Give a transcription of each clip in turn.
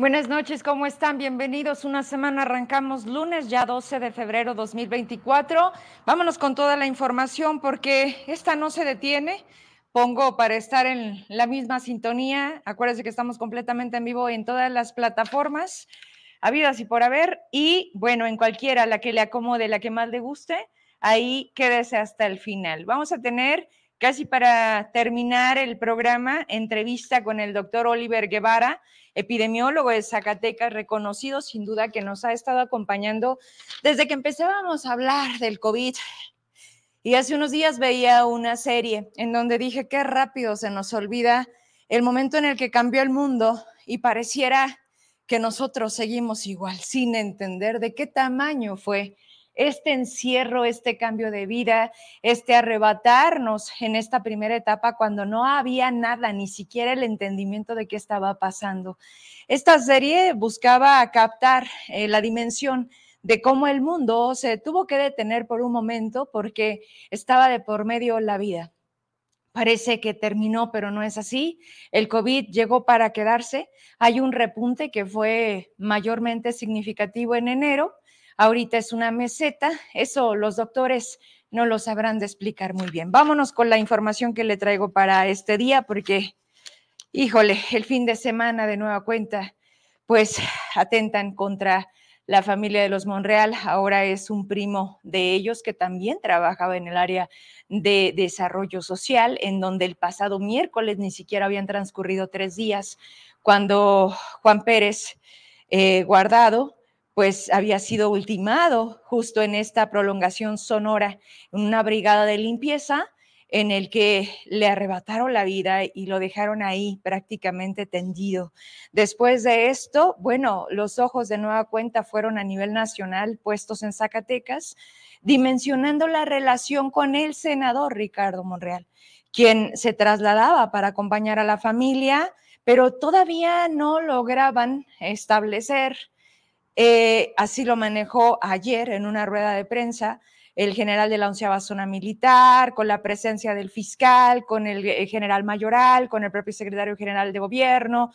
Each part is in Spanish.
Buenas noches, ¿cómo están? Bienvenidos. Una semana arrancamos lunes, ya 12 de febrero 2024. Vámonos con toda la información porque esta no se detiene. Pongo para estar en la misma sintonía. Acuérdense que estamos completamente en vivo en todas las plataformas, habidas y por haber. Y bueno, en cualquiera, la que le acomode, la que más le guste, ahí quédese hasta el final. Vamos a tener casi para terminar el programa, entrevista con el doctor Oliver Guevara, epidemiólogo de Zacatecas, reconocido sin duda que nos ha estado acompañando desde que empezábamos a hablar del COVID. Y hace unos días veía una serie en donde dije qué rápido se nos olvida el momento en el que cambió el mundo y pareciera que nosotros seguimos igual, sin entender de qué tamaño fue este encierro, este cambio de vida, este arrebatarnos en esta primera etapa cuando no había nada, ni siquiera el entendimiento de qué estaba pasando. Esta serie buscaba captar eh, la dimensión de cómo el mundo se tuvo que detener por un momento porque estaba de por medio la vida. Parece que terminó, pero no es así. El COVID llegó para quedarse. Hay un repunte que fue mayormente significativo en enero ahorita es una meseta. Eso los doctores no lo sabrán de explicar muy bien. Vámonos con la información que le traigo para este día, porque, híjole, el fin de semana de nueva cuenta, pues atentan contra la familia de los Monreal. Ahora es un primo de ellos que también trabajaba en el área de desarrollo social, en donde el pasado miércoles ni siquiera habían transcurrido tres días cuando Juan Pérez eh, Guardado pues había sido ultimado justo en esta prolongación sonora, en una brigada de limpieza en el que le arrebataron la vida y lo dejaron ahí prácticamente tendido. Después de esto, bueno, los ojos de nueva cuenta fueron a nivel nacional puestos en Zacatecas, dimensionando la relación con el senador Ricardo Monreal, quien se trasladaba para acompañar a la familia, pero todavía no lograban establecer eh, así lo manejó ayer en una rueda de prensa el general de la onceava zona militar, con la presencia del fiscal, con el, el general mayoral, con el propio secretario general de gobierno,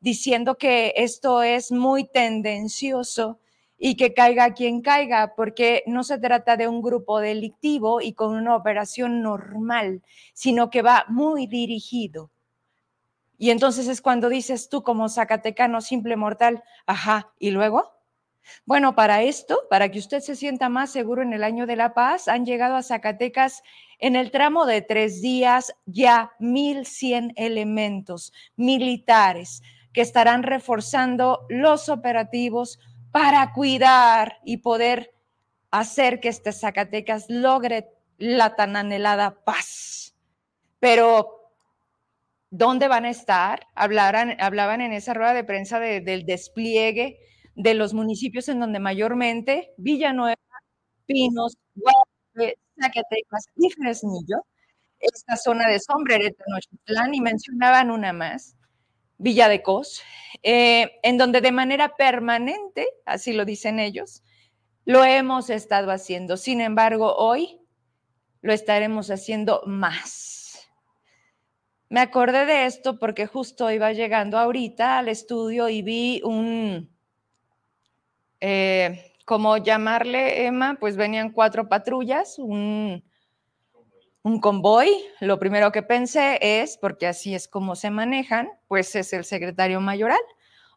diciendo que esto es muy tendencioso y que caiga quien caiga, porque no se trata de un grupo delictivo y con una operación normal, sino que va muy dirigido. Y entonces es cuando dices tú como Zacatecano, simple mortal, ajá, ¿y luego? Bueno, para esto, para que usted se sienta más seguro en el año de la paz, han llegado a Zacatecas en el tramo de tres días ya 1.100 elementos militares que estarán reforzando los operativos para cuidar y poder hacer que este Zacatecas logre la tan anhelada paz. Pero, ¿dónde van a estar? hablaban en esa rueda de prensa del despliegue de los municipios en donde mayormente Villanueva, Pinos, Guadalupe, Zacatecas y Fresnillo, esta zona de Sombrerete, Tenochtitlán, y mencionaban una más, Villa de Cos, eh, en donde de manera permanente, así lo dicen ellos, lo hemos estado haciendo. Sin embargo, hoy lo estaremos haciendo más. Me acordé de esto porque justo iba llegando ahorita al estudio y vi un, eh, como llamarle, Emma, pues venían cuatro patrullas, un, un convoy. Lo primero que pensé es, porque así es como se manejan, pues es el secretario mayoral.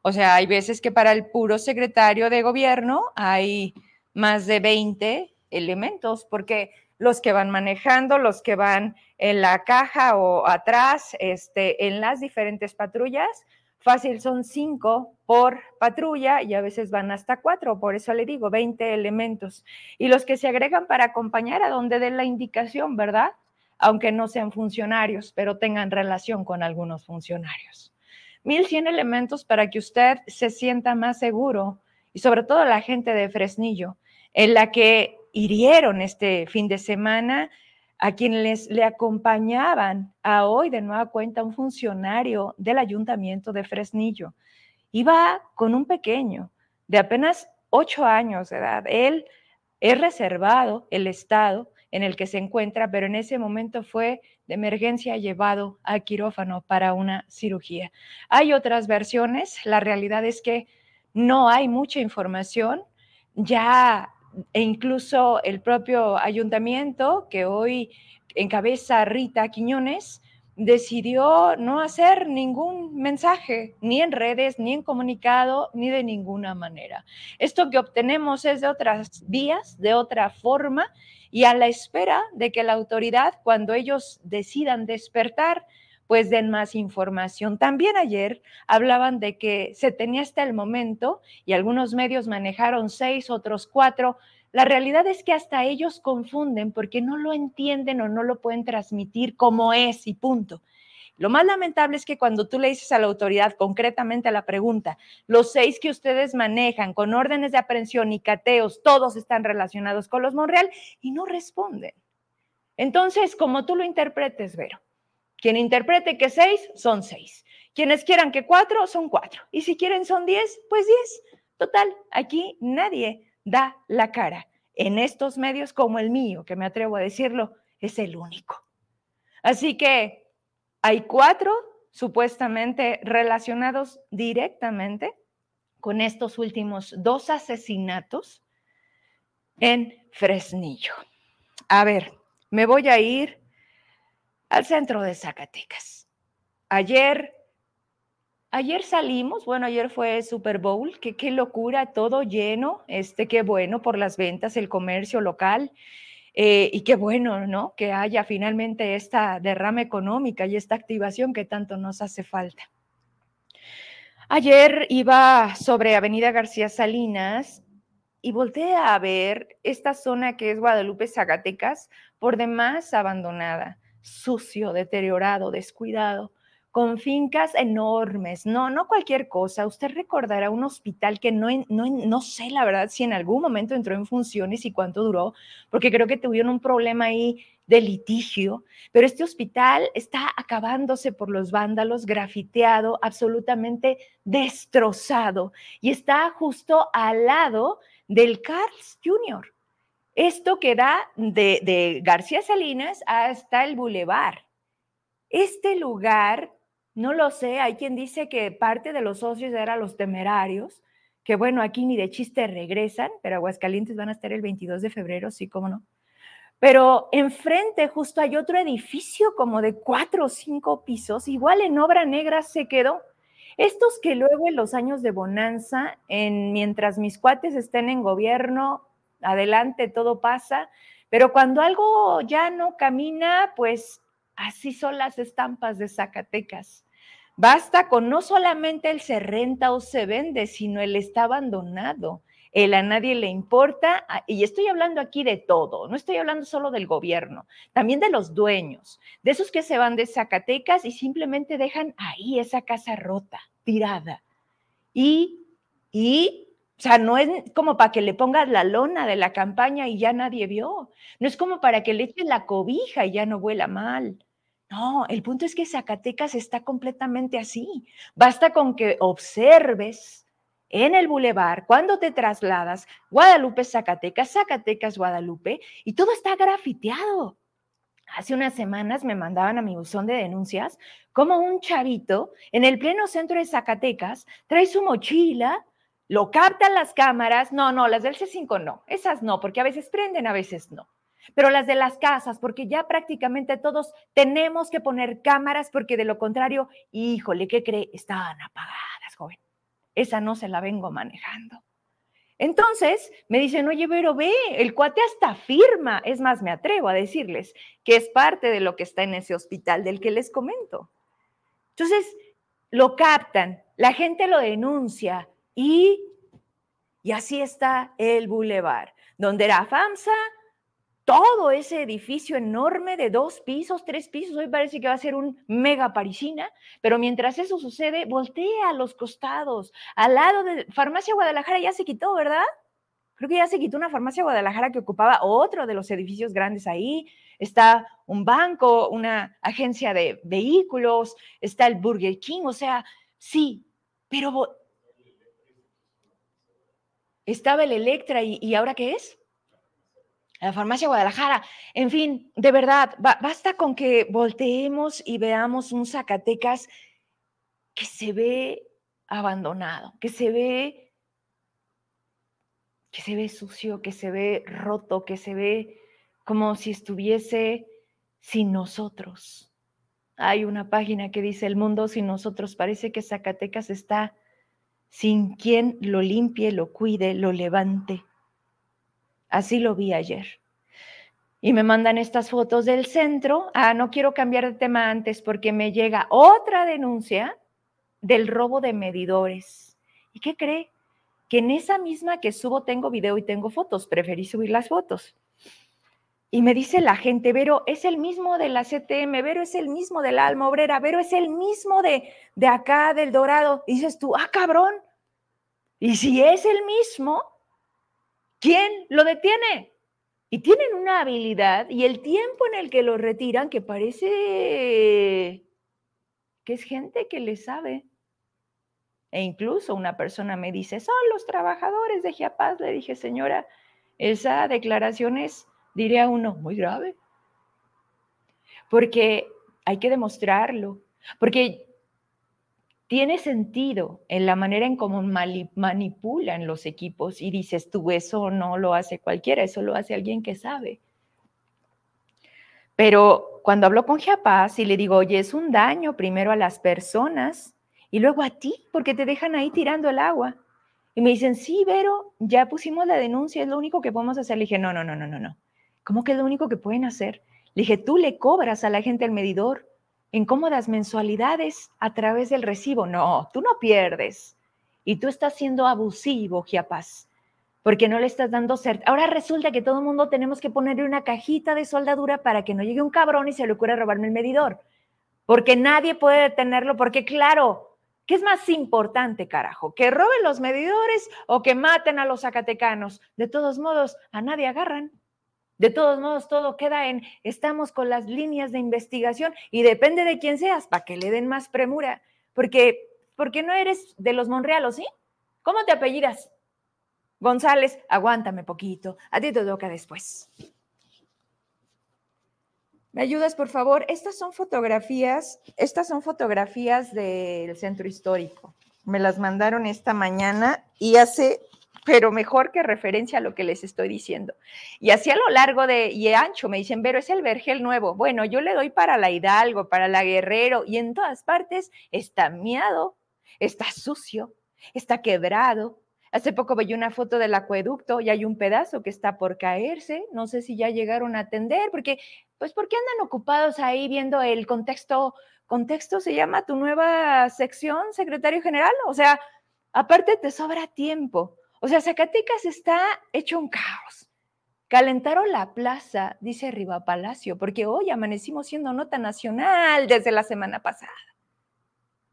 O sea, hay veces que para el puro secretario de gobierno hay más de 20 elementos, porque los que van manejando, los que van en la caja o atrás, este, en las diferentes patrullas, Fácil son cinco por patrulla y a veces van hasta cuatro, por eso le digo 20 elementos. Y los que se agregan para acompañar a donde den la indicación, ¿verdad? Aunque no sean funcionarios, pero tengan relación con algunos funcionarios. 1100 elementos para que usted se sienta más seguro y sobre todo la gente de Fresnillo, en la que hirieron este fin de semana a quienes le acompañaban a hoy de nueva cuenta un funcionario del ayuntamiento de Fresnillo. Iba con un pequeño de apenas ocho años de edad. Él es reservado, el Estado, en el que se encuentra, pero en ese momento fue de emergencia llevado a quirófano para una cirugía. Hay otras versiones, la realidad es que no hay mucha información, ya e incluso el propio ayuntamiento que hoy encabeza Rita Quiñones, decidió no hacer ningún mensaje, ni en redes, ni en comunicado, ni de ninguna manera. Esto que obtenemos es de otras vías, de otra forma, y a la espera de que la autoridad, cuando ellos decidan despertar, pues den más información. También ayer hablaban de que se tenía hasta el momento, y algunos medios manejaron seis, otros cuatro, la realidad es que hasta ellos confunden porque no lo entienden o no lo pueden transmitir como es y punto. Lo más lamentable es que cuando tú le dices a la autoridad concretamente a la pregunta, los seis que ustedes manejan con órdenes de aprehensión y cateos, todos están relacionados con los Monreal y no responden. Entonces, como tú lo interpretes, Vero, quien interprete que seis, son seis. Quienes quieran que cuatro, son cuatro. Y si quieren son diez, pues diez. Total, aquí nadie da la cara. En estos medios como el mío, que me atrevo a decirlo, es el único. Así que hay cuatro supuestamente relacionados directamente con estos últimos dos asesinatos en Fresnillo. A ver, me voy a ir al centro de Zacatecas. Ayer Ayer salimos, bueno, ayer fue Super Bowl, que qué locura, todo lleno, este, qué bueno por las ventas, el comercio local, eh, y qué bueno, ¿no? Que haya finalmente esta derrama económica y esta activación que tanto nos hace falta. Ayer iba sobre Avenida García Salinas y volteé a ver esta zona que es Guadalupe Zacatecas, por demás abandonada, sucio, deteriorado, descuidado con fincas enormes, no, no cualquier cosa. Usted recordará un hospital que no, no, no sé la verdad si en algún momento entró en funciones y cuánto duró, porque creo que tuvieron un problema ahí de litigio, pero este hospital está acabándose por los vándalos, grafiteado, absolutamente destrozado y está justo al lado del Carl's Jr. Esto que da de, García Salinas hasta el Boulevard. Este lugar no lo sé, hay quien dice que parte de los socios eran los temerarios, que bueno, aquí ni de chiste regresan, pero Aguascalientes van a estar el 22 de febrero, sí, cómo no. Pero enfrente justo hay otro edificio como de cuatro o cinco pisos, igual en obra negra se quedó. Estos que luego en los años de bonanza, en, mientras mis cuates estén en gobierno, adelante todo pasa, pero cuando algo ya no camina, pues Así son las estampas de Zacatecas. Basta con no solamente el se renta o se vende, sino el está abandonado. El a nadie le importa, y estoy hablando aquí de todo, no estoy hablando solo del gobierno, también de los dueños, de esos que se van de Zacatecas y simplemente dejan ahí esa casa rota, tirada. Y, y o sea, no es como para que le pongas la lona de la campaña y ya nadie vio. No es como para que le eches la cobija y ya no huela mal. No, el punto es que Zacatecas está completamente así. Basta con que observes en el bulevar, cuando te trasladas, Guadalupe, Zacatecas, Zacatecas, Guadalupe, y todo está grafiteado. Hace unas semanas me mandaban a mi buzón de denuncias como un chavito en el pleno centro de Zacatecas trae su mochila, lo captan las cámaras, no, no, las del C5 no, esas no, porque a veces prenden, a veces no pero las de las casas, porque ya prácticamente todos tenemos que poner cámaras, porque de lo contrario, híjole, ¿qué cree? Estaban apagadas, joven. Esa no se la vengo manejando. Entonces me dicen, oye, pero ve, el cuate hasta firma. Es más, me atrevo a decirles que es parte de lo que está en ese hospital del que les comento. Entonces, lo captan, la gente lo denuncia y, y así está el bulevar, donde era FAMSA, todo ese edificio enorme de dos pisos, tres pisos, hoy parece que va a ser un mega parisina, pero mientras eso sucede, voltea a los costados, al lado de Farmacia Guadalajara ya se quitó, ¿verdad? Creo que ya se quitó una farmacia Guadalajara que ocupaba otro de los edificios grandes ahí. Está un banco, una agencia de vehículos, está el Burger King, o sea, sí, pero estaba el Electra y, ¿y ahora qué es? la farmacia Guadalajara. En fin, de verdad, basta con que volteemos y veamos un Zacatecas que se ve abandonado, que se ve que se ve sucio, que se ve roto, que se ve como si estuviese sin nosotros. Hay una página que dice el mundo sin nosotros. Parece que Zacatecas está sin quien lo limpie, lo cuide, lo levante. Así lo vi ayer. Y me mandan estas fotos del centro. Ah, no quiero cambiar de tema antes porque me llega otra denuncia del robo de medidores. ¿Y qué cree? Que en esa misma que subo tengo video y tengo fotos. Preferí subir las fotos. Y me dice la gente, Vero, es el mismo de la CTM, Vero es el mismo de la Alma Obrera, Vero es el mismo de, de acá, del Dorado. Y dices tú, ah, cabrón. Y si es el mismo, ¿quién lo detiene? Y tienen una habilidad y el tiempo en el que lo retiran que parece que es gente que le sabe. E incluso una persona me dice, son los trabajadores de Giapaz. Le dije, señora, esa declaración es diría uno, muy grave. Porque hay que demostrarlo, porque tiene sentido en la manera en cómo manipulan los equipos y dices tú, eso no lo hace cualquiera, eso lo hace alguien que sabe. Pero cuando hablo con Giapaz y le digo, oye, es un daño primero a las personas y luego a ti, porque te dejan ahí tirando el agua. Y me dicen, sí, Vero, ya pusimos la denuncia, es lo único que podemos hacer. Le dije, no, no, no, no, no, no. ¿Cómo que es lo único que pueden hacer? Le dije, tú le cobras a la gente el medidor en cómodas mensualidades a través del recibo. No, tú no pierdes. Y tú estás siendo abusivo, Giapaz, porque no le estás dando cert. Ahora resulta que todo el mundo tenemos que ponerle una cajita de soldadura para que no llegue un cabrón y se le ocurra robarme el medidor. Porque nadie puede detenerlo, porque claro, ¿qué es más importante, carajo? ¿Que roben los medidores o que maten a los zacatecanos? De todos modos, a nadie agarran. De todos modos, todo queda en, estamos con las líneas de investigación y depende de quién seas, para que le den más premura, porque, porque no eres de los Monrealos, ¿sí? ¿Cómo te apellidas? González, aguántame poquito, a ti te toca después. ¿Me ayudas, por favor? Estas son fotografías, estas son fotografías del centro histórico. Me las mandaron esta mañana y hace pero mejor que referencia a lo que les estoy diciendo. Y así a lo largo de y ancho me dicen, pero es el vergel nuevo. Bueno, yo le doy para la Hidalgo, para la Guerrero, y en todas partes está miado, está sucio, está quebrado. Hace poco veía una foto del acueducto y hay un pedazo que está por caerse. No sé si ya llegaron a atender, porque, pues, ¿por qué andan ocupados ahí viendo el contexto? ¿Contexto se llama tu nueva sección, secretario general? O sea, aparte te sobra tiempo o sea, Zacatecas está hecho un caos. Calentaron la plaza, dice Riva Palacio, porque hoy amanecimos siendo nota nacional desde la semana pasada.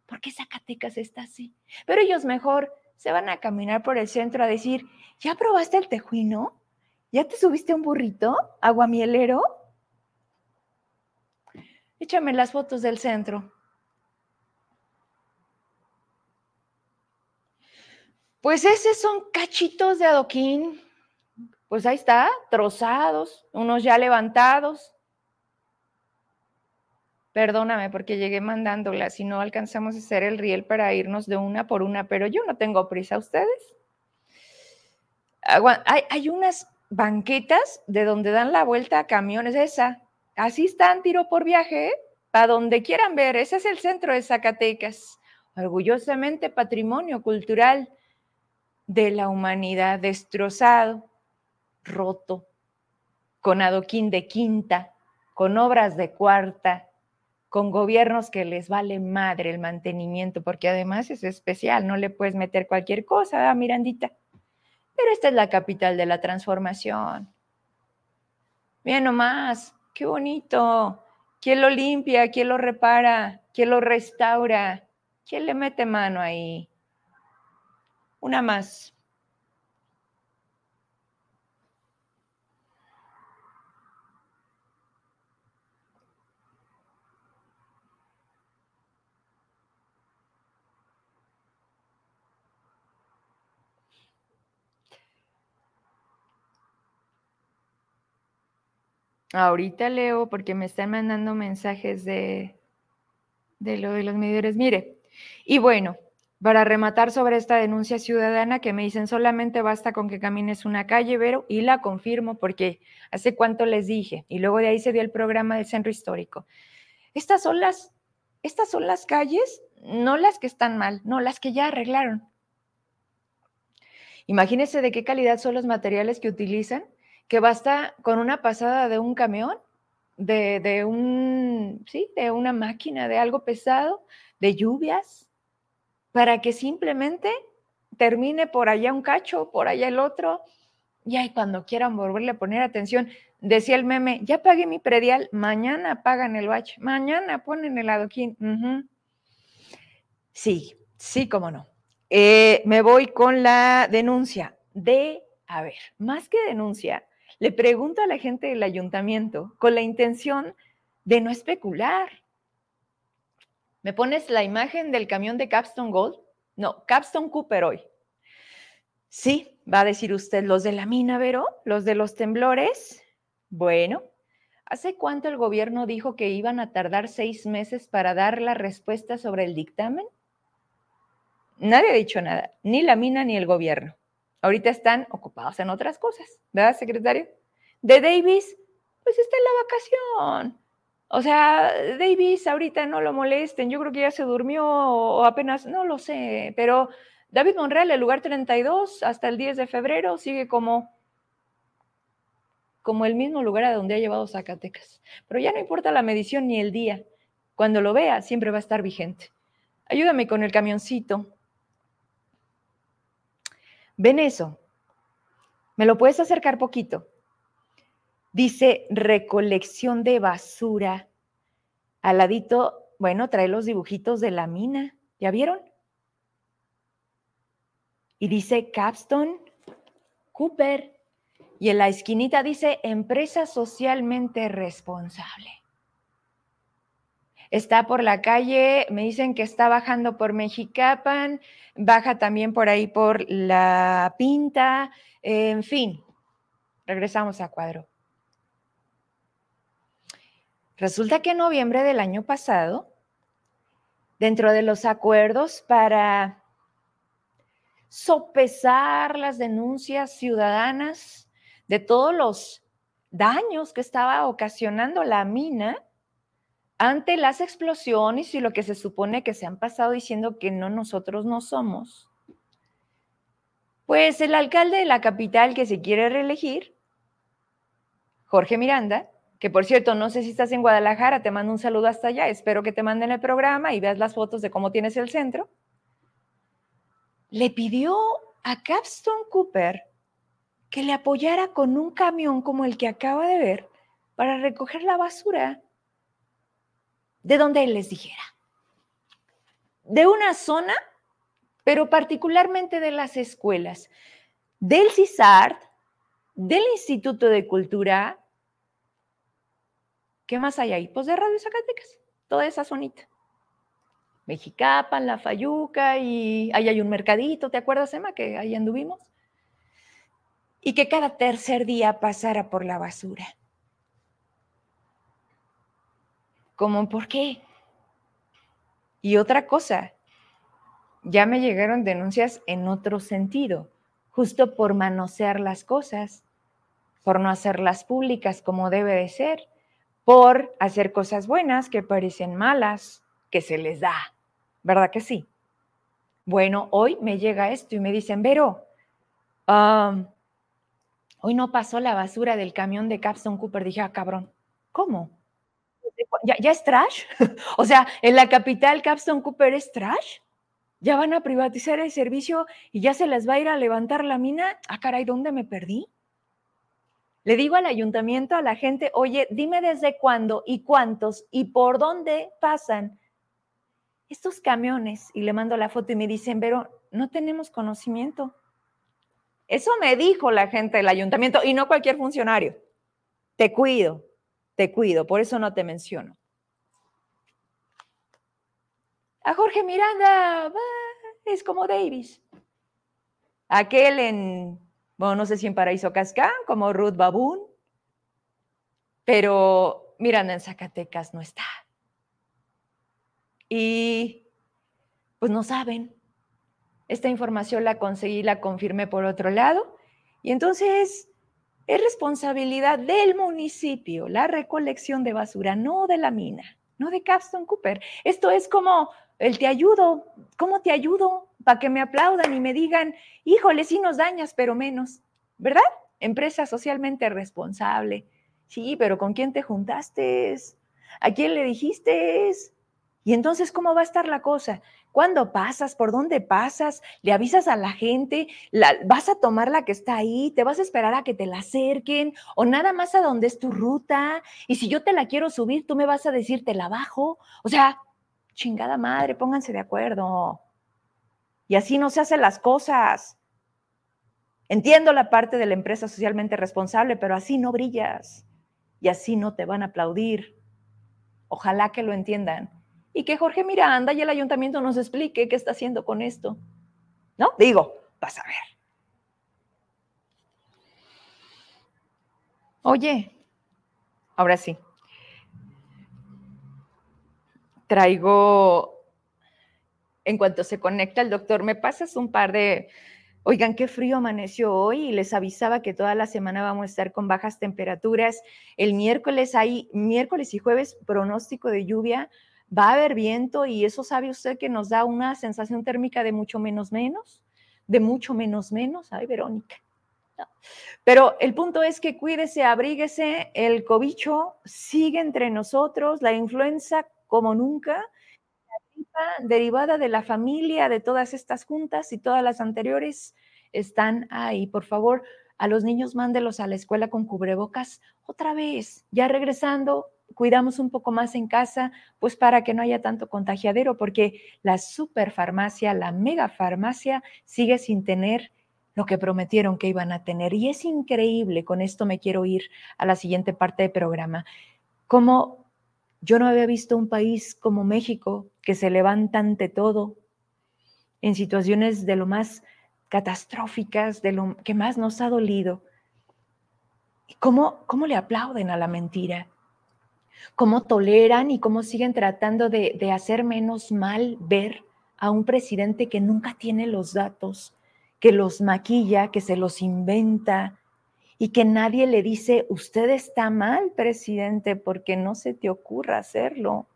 ¿Por qué Zacatecas está así? Pero ellos mejor se van a caminar por el centro a decir, ¿ya probaste el tejuino? ¿Ya te subiste un burrito aguamielero? Échame las fotos del centro. Pues esos son cachitos de adoquín. Pues ahí está, trozados, unos ya levantados. Perdóname porque llegué mandándolas si no alcanzamos a hacer el riel para irnos de una por una, pero yo no tengo prisa. ¿Ustedes? Hay, hay unas banquetas de donde dan la vuelta a camiones, esa. Así están, tiro por viaje, para donde quieran ver. Ese es el centro de Zacatecas. Orgullosamente patrimonio cultural de la humanidad destrozado, roto, con adoquín de quinta, con obras de cuarta, con gobiernos que les vale madre el mantenimiento, porque además es especial, no le puedes meter cualquier cosa, Mirandita? Pero esta es la capital de la transformación. Bien nomás, qué bonito. ¿Quién lo limpia? ¿Quién lo repara? ¿Quién lo restaura? ¿Quién le mete mano ahí? Una más. Ahorita leo porque me están mandando mensajes de, de lo de los medidores. Mire, y bueno, para rematar sobre esta denuncia ciudadana que me dicen solamente basta con que camines una calle, Vero, y la confirmo porque hace cuánto les dije, y luego de ahí se dio el programa del centro histórico. Estas son las, estas son las calles, no las que están mal, no, las que ya arreglaron. Imagínense de qué calidad son los materiales que utilizan, que basta con una pasada de un camión, de, de un, sí, de una máquina, de algo pesado, de lluvias, para que simplemente termine por allá un cacho, por allá el otro, y ahí cuando quieran volverle a poner atención, decía el meme, ya pagué mi predial, mañana pagan el bache, mañana ponen el adoquín. Sí, sí, cómo no. Eh, me voy con la denuncia de, a ver, más que denuncia, le pregunto a la gente del ayuntamiento con la intención de no especular, ¿Me pones la imagen del camión de Capstone Gold? No, Capstone Cooper hoy. Sí, va a decir usted, los de la mina, Vero, los de los temblores. Bueno, ¿hace cuánto el gobierno dijo que iban a tardar seis meses para dar la respuesta sobre el dictamen? Nadie ha dicho nada, ni la mina ni el gobierno. Ahorita están ocupados en otras cosas, ¿verdad, secretario? De Davis, pues está en la vacación. O sea, Davis ahorita no lo molesten, yo creo que ya se durmió o apenas, no lo sé, pero David Monreal, el lugar 32, hasta el 10 de febrero, sigue como, como el mismo lugar a donde ha llevado Zacatecas. Pero ya no importa la medición ni el día, cuando lo vea siempre va a estar vigente. Ayúdame con el camioncito. ¿Ven eso? ¿Me lo puedes acercar poquito? Dice recolección de basura. Al ladito, bueno, trae los dibujitos de la mina. ¿Ya vieron? Y dice Capstone Cooper. Y en la esquinita dice empresa socialmente responsable. Está por la calle, me dicen que está bajando por Mexicapan, baja también por ahí por la Pinta, en fin. Regresamos a cuadro. Resulta que en noviembre del año pasado, dentro de los acuerdos para sopesar las denuncias ciudadanas de todos los daños que estaba ocasionando la mina ante las explosiones y lo que se supone que se han pasado diciendo que no nosotros no somos. Pues el alcalde de la capital que se quiere reelegir, Jorge Miranda, que por cierto, no sé si estás en Guadalajara, te mando un saludo hasta allá, espero que te manden el programa y veas las fotos de cómo tienes el centro, le pidió a Capstone Cooper que le apoyara con un camión como el que acaba de ver para recoger la basura de donde él les dijera. De una zona, pero particularmente de las escuelas, del CISART, del Instituto de Cultura, ¿Qué más hay ahí? Pues de Radio Zacatecas, toda esa zonita. Mexicapan, La Fayuca y ahí hay un mercadito, ¿te acuerdas, Emma, que ahí anduvimos? Y que cada tercer día pasara por la basura. ¿Cómo por qué? Y otra cosa, ya me llegaron denuncias en otro sentido, justo por manosear las cosas, por no hacerlas públicas como debe de ser por hacer cosas buenas que parecen malas, que se les da, ¿verdad que sí? Bueno, hoy me llega esto y me dicen, Vero, hoy no pasó la basura del camión de Capstone Cooper. Dije, ah, cabrón, ¿cómo? ¿Ya, ¿Ya, es trash? o sea, en la capital Capstone Cooper es trash. ¿Ya van a privatizar el servicio y ya se les va a ir a levantar la mina? Ah, caray, ¿dónde me perdí? Le digo al ayuntamiento, a la gente, oye, dime desde cuándo y cuántos y por dónde pasan estos camiones. Y le mando la foto y me dicen, pero no tenemos conocimiento. Eso me dijo la gente del ayuntamiento y no cualquier funcionario. Te cuido, te cuido, por eso no te menciono. A Jorge Miranda es como Davis. Aquel en bueno, no sé si en Paraíso Cascán, como Ruth Baboon. pero miran, en Zacatecas no está. Y pues no saben. Esta información la conseguí, la confirmé por otro lado. Y entonces es responsabilidad del municipio la recolección de basura, no de la mina, no de Capstone Cooper. Esto es como el te ayudo, ¿cómo te ayudo? Para que me aplaudan y me digan, híjole, sí nos dañas, pero menos, ¿verdad? Empresa socialmente responsable. Sí, pero ¿con quién te juntaste? ¿A quién le dijiste? Y entonces, ¿cómo va a estar la cosa? ¿Cuándo pasas? ¿Por dónde pasas? ¿Le avisas a la gente? ¿Vas a tomar la que está ahí? ¿Te vas a esperar a que te la acerquen? ¿O nada más a dónde es tu ruta? Y si yo te la quiero subir, tú me vas a decir, te la bajo. O sea, chingada madre, pónganse de acuerdo. Y así no se hacen las cosas. Entiendo la parte de la empresa socialmente responsable, pero así no brillas. Y así no te van a aplaudir. Ojalá que lo entiendan y que Jorge Miranda y el ayuntamiento nos explique qué está haciendo con esto. ¿No? Digo, vas a ver. Oye, ahora sí. Traigo, en cuanto se conecta el doctor, me pasas un par de, oigan, qué frío amaneció hoy y les avisaba que toda la semana vamos a estar con bajas temperaturas. El miércoles hay, miércoles y jueves, pronóstico de lluvia va a haber viento y eso sabe usted que nos da una sensación térmica de mucho menos menos, de mucho menos menos. Ay, Verónica. Pero el punto es que cuídese, abríguese, el cobicho sigue entre nosotros, la influenza como nunca, derivada de la familia, de todas estas juntas y todas las anteriores están ahí. Por favor, a los niños mándelos a la escuela con cubrebocas otra vez, ya regresando, cuidamos un poco más en casa, pues para que no haya tanto contagiadero, porque la superfarmacia, la megafarmacia sigue sin tener lo que prometieron que iban a tener. Y es increíble, con esto me quiero ir a la siguiente parte del programa, como yo no había visto un país como México que se levanta ante todo en situaciones de lo más catastróficas, de lo que más nos ha dolido. ¿Cómo, cómo le aplauden a la mentira? cómo toleran y cómo siguen tratando de, hacer menos mal ver a un presidente que nunca tiene los datos, que los maquilla, que se los inventa y que nadie le dice, usted está mal, presidente, porque no se te ocurra hacerlo.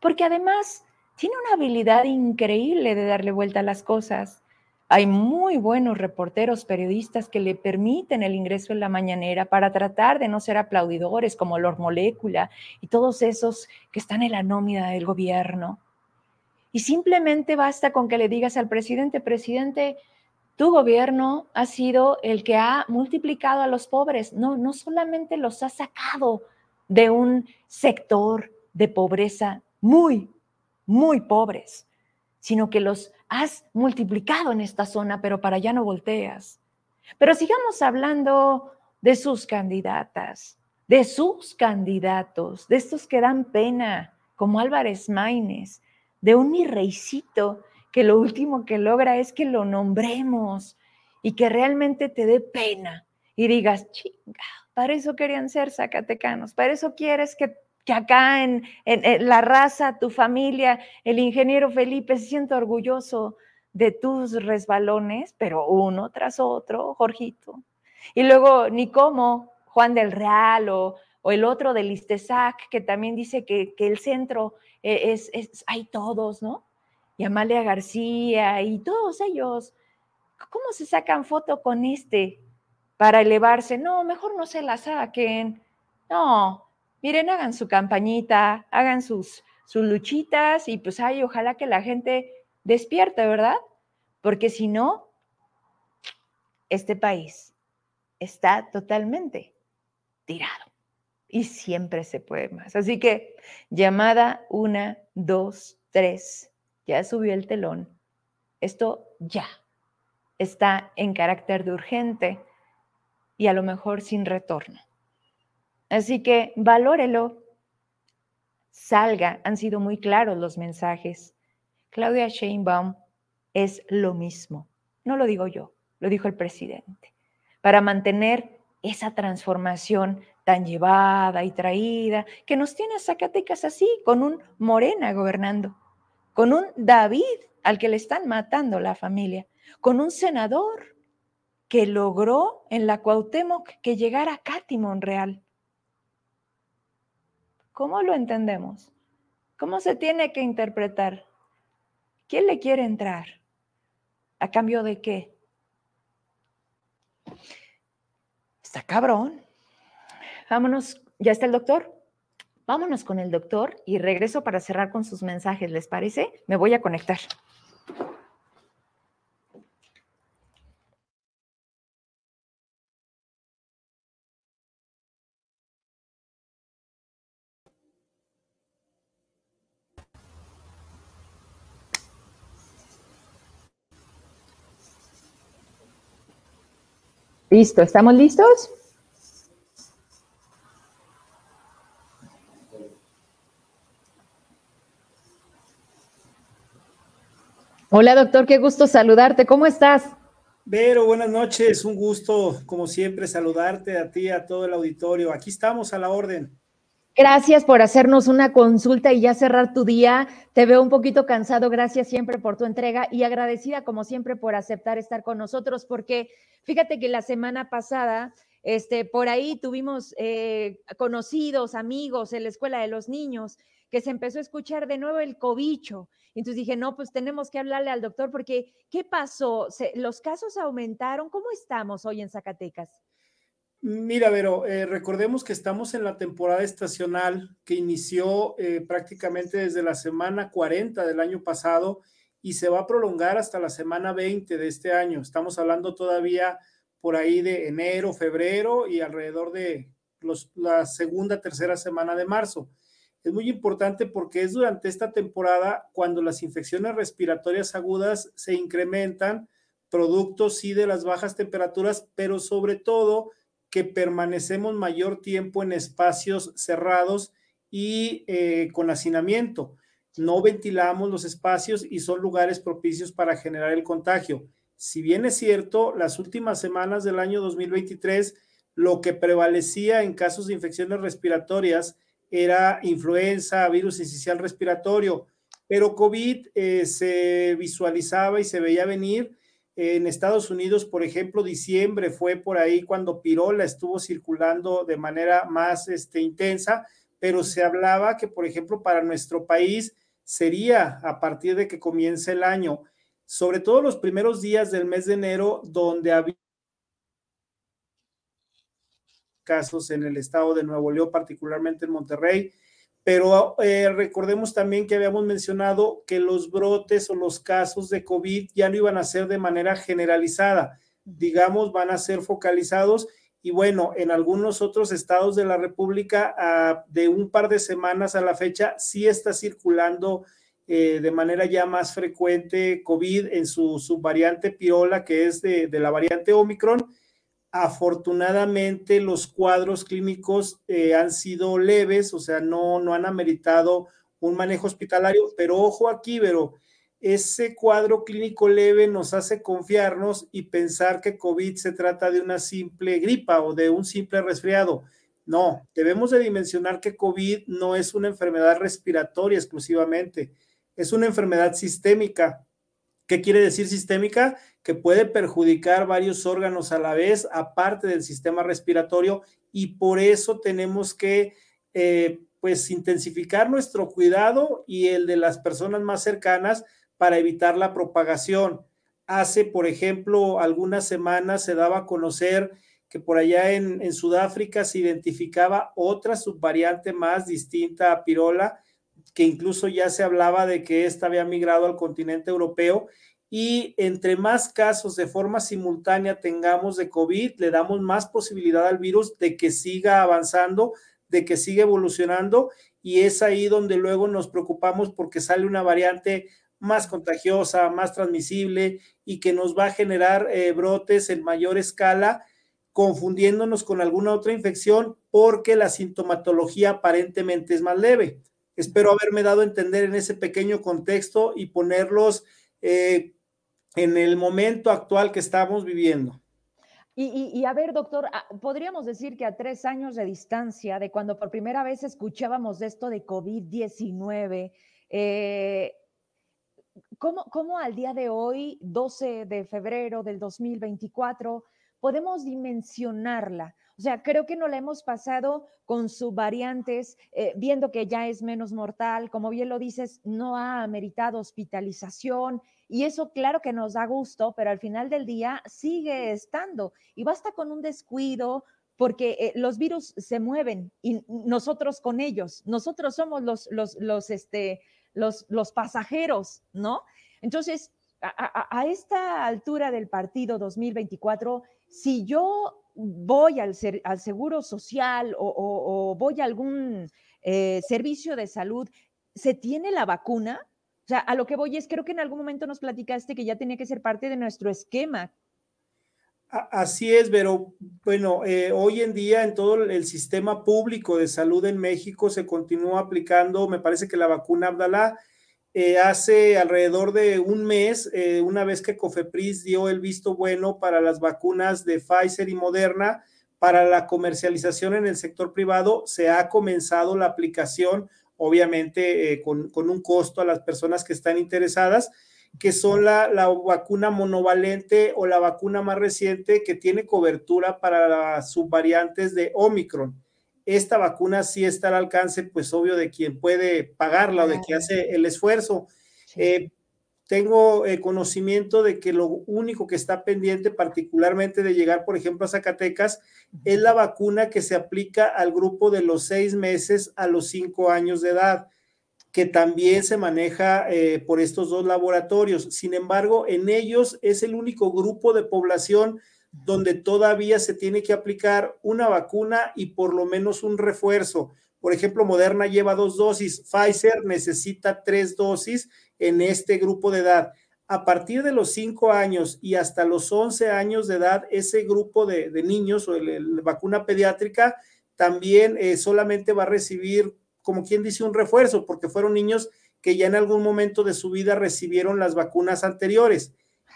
Porque además tiene una habilidad increíble de darle vuelta a las cosas. Hay muy buenos reporteros, periodistas que le permiten el ingreso en la mañanera para tratar de no ser aplaudidores como Lord Molécula y todos esos que están en la nómina del gobierno. Y simplemente basta con que le digas al presidente, presidente, tu gobierno ha sido el que ha multiplicado a los pobres. No, no solamente los ha sacado de un sector de pobreza muy, muy pobres, sino que los has multiplicado en esta zona, pero para allá no volteas. Pero sigamos hablando de sus candidatas, de sus candidatos, de estos que dan pena, como Álvarez Maínez, de un mi reicito que lo último que logra es que lo nombremos y que realmente te dé pena y digas, chinga, para eso querían ser zacatecanos, para eso quieres que que acá en, la raza, tu familia, el ingeniero Felipe se siente orgulloso de tus resbalones, pero uno tras otro, Jorgito. Y luego, ni cómo, Juan del Real o, el otro del Istesac, que también dice que, el centro e, es, es, hay todos, ¿no? Y Amalia García y todos ellos. ¿Cómo se sacan foto con este para elevarse? No, mejor no se la saquen. No, miren, hagan su campañita, hagan sus, sus luchitas y pues ay, ojalá que la gente despierte, ¿verdad? Porque si no, este país está totalmente tirado y siempre se puede más. Así que llamada una, dos, tres, ya subió el telón. Esto ya está en carácter de urgente y a lo mejor sin retorno. Así que valórelo. Salga, han sido muy claros los mensajes. Claudia Sheinbaum es lo mismo. No lo digo yo, lo dijo el presidente. Para mantener esa transformación tan llevada y traída, que nos tiene a Zacatecas así, con un Morena gobernando, con un David al que le están matando la familia, con un senador que logró en la Cuauhtémoc que llegara Katy Monreal. ¿Cómo lo entendemos? ¿Cómo se tiene que interpretar? ¿Quién le quiere entrar? ¿A cambio de qué? Está cabrón. Vámonos, ¿ya está el doctor? Vámonos con el doctor y regreso para cerrar con sus mensajes, ¿les parece? Me voy a conectar. Listo, ¿estamos listos? Hola doctor, qué gusto saludarte. ¿Cómo estás? Vero, buenas noches. Un gusto, como siempre, saludarte a ti, a todo el auditorio. Aquí estamos a la orden. Gracias por hacernos una consulta y ya cerrar tu día. Te veo un poquito cansado. Gracias siempre por tu entrega y agradecida como siempre por aceptar estar con nosotros porque fíjate que la semana pasada, este, por ahí tuvimos eh, conocidos, amigos en la escuela de los niños que se empezó a escuchar de nuevo el cobicho. Entonces dije, no, pues tenemos que hablarle al doctor porque ¿qué pasó? ¿Los casos aumentaron? ¿Cómo estamos hoy en Zacatecas? Mira, Vero, eh, recordemos que estamos en la temporada estacional que inició eh, prácticamente desde la semana 40 del año pasado y se va a prolongar hasta la semana 20 de este año. Estamos hablando todavía por ahí de enero, febrero y alrededor de la segunda, tercera semana de marzo. Es muy importante porque es durante esta temporada cuando las infecciones respiratorias agudas se incrementan, productos sí de las bajas temperaturas, pero sobre todo que permanecemos mayor tiempo en espacios cerrados y eh, con hacinamiento. No ventilamos los espacios y son lugares propicios para generar el contagio. Si bien es cierto, las últimas semanas del año 2023, lo que prevalecía en casos de infecciones respiratorias era influenza, virus incisional respiratorio, pero COVID eh, se visualizaba y se veía venir. En Estados Unidos, por ejemplo, diciembre fue por ahí cuando Pirola estuvo circulando de manera más este, intensa, pero se hablaba que, por ejemplo, para nuestro país sería a partir de que comience el año, sobre todo los primeros días del mes de enero, donde había casos en el estado de Nuevo León, particularmente en Monterrey, pero eh, recordemos también que habíamos mencionado que los brotes o los casos de COVID ya no iban a ser de manera generalizada, digamos, van a ser focalizados y bueno, en algunos otros estados de la República, ah, de un par de semanas a la fecha, sí está circulando eh, de manera ya más frecuente COVID en su subvariante Pirola, que es de, de la variante Omicron Afortunadamente los cuadros clínicos eh, han sido leves, o sea, no, no han ameritado un manejo hospitalario, pero ojo aquí, pero ese cuadro clínico leve nos hace confiarnos y pensar que COVID se trata de una simple gripa o de un simple resfriado. No, debemos de dimensionar que COVID no es una enfermedad respiratoria exclusivamente, es una enfermedad sistémica ¿Qué quiere decir sistémica? Que puede perjudicar varios órganos a la vez, aparte del sistema respiratorio, y por eso tenemos que, eh, pues, intensificar nuestro cuidado y el de las personas más cercanas para evitar la propagación. Hace, por ejemplo, algunas semanas se daba a conocer que por allá en, en Sudáfrica se identificaba otra subvariante más distinta a pirola, que incluso ya se hablaba de que esta había migrado al continente europeo y entre más casos de forma simultánea tengamos de COVID, le damos más posibilidad al virus de que siga avanzando, de que siga evolucionando y es ahí donde luego nos preocupamos porque sale una variante más contagiosa, más transmisible y que nos va a generar eh, brotes en mayor escala, confundiéndonos con alguna otra infección porque la sintomatología aparentemente es más leve. Espero haberme dado a entender en ese pequeño contexto y ponerlos eh, en el momento actual que estamos viviendo. Y, a ver, doctor, ah, podríamos decir que a tres años de distancia de cuando por primera vez escuchábamos esto de COVID-19, eh, ¿cómo, ¿cómo, al día de hoy, 12 de febrero del 2024, podemos dimensionarla? O sea, creo que no la hemos pasado con subvariantes, eh, viendo que ya es menos mortal, como bien lo dices, no ha ameritado hospitalización y eso claro que nos da gusto, pero al final del día sigue estando y basta con un descuido porque eh, los virus se mueven y nosotros con ellos, nosotros somos los, los, los, este, los, los pasajeros, ¿no? Entonces, a, a esta altura del partido 2024, si yo voy al, al seguro social o, voy a algún eh, servicio de salud, ¿se tiene la vacuna? O sea, a lo que voy es, creo que en algún momento nos platicaste que ya tenía que ser parte de nuestro esquema. Así es, pero bueno, eh, hoy en día en todo el sistema público de salud en México se continúa aplicando, me parece que la vacuna Abdalá eh, hace alrededor de un mes, eh, una vez que Cofepris dio el visto bueno para las vacunas de Pfizer y Moderna para la comercialización en el sector privado, se ha comenzado la aplicación, obviamente eh, con, un costo a las personas que están interesadas, que son la, la, vacuna monovalente o la vacuna más reciente que tiene cobertura para las subvariantes de Omicron esta vacuna sí está al alcance, pues obvio, de quien puede pagarla o de quien hace el esfuerzo. Eh, tengo eh, conocimiento de que lo único que está pendiente, particularmente de llegar, por ejemplo, a Zacatecas, es la vacuna que se aplica al grupo de los seis meses a los cinco años de edad, que también se maneja eh, por estos dos laboratorios. Sin embargo, en ellos es el único grupo de población donde todavía se tiene que aplicar una vacuna y por lo menos un refuerzo. Por ejemplo, Moderna lleva dos dosis, Pfizer necesita tres dosis en este grupo de edad. A partir de los cinco años y hasta los once años de edad, ese grupo de, niños o la vacuna pediátrica también eh, solamente va a recibir, como quien dice, un refuerzo, porque fueron niños que ya en algún momento de su vida recibieron las vacunas anteriores.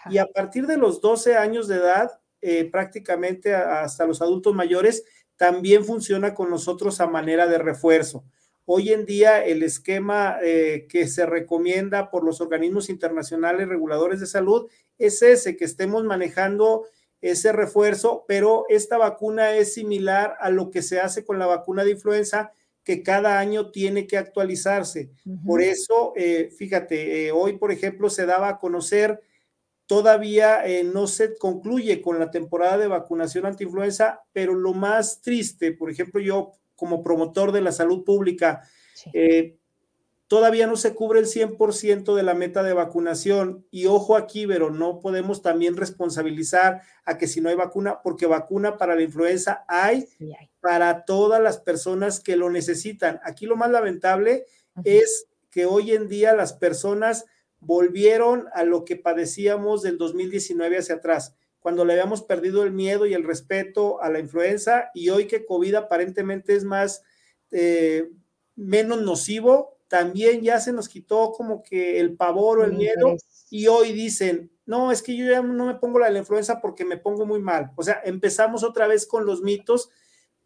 Y a partir de los 12 años de edad, eh, prácticamente hasta los adultos mayores, también funciona con nosotros a manera de refuerzo. Hoy en día el esquema eh, que se recomienda por los organismos internacionales reguladores de salud es ese, que estemos manejando ese refuerzo, pero esta vacuna es similar a lo que se hace con la vacuna de influenza, que cada año tiene que actualizarse. Por eso, eh, fíjate, hoy, por ejemplo, se daba a conocer Todavía eh, no se concluye con la temporada de vacunación antiinfluenza, pero lo más triste, por ejemplo, yo como promotor de la salud pública, eh, todavía no se cubre el 100% de la meta de vacunación. Y ojo aquí, pero no podemos también responsabilizar a que si no hay vacuna, porque vacuna para la influenza hay, para todas las personas que lo necesitan. Aquí lo más lamentable es que hoy en día las personas volvieron a lo que padecíamos del 2019 hacia atrás, cuando le habíamos perdido el miedo y el respeto a la influenza y hoy que COVID aparentemente es más, eh, menos nocivo, también ya se nos quitó como que el pavor o el miedo y hoy dicen, no, es que yo ya no me pongo la, la influenza porque me pongo muy mal. O sea, empezamos otra vez con los mitos.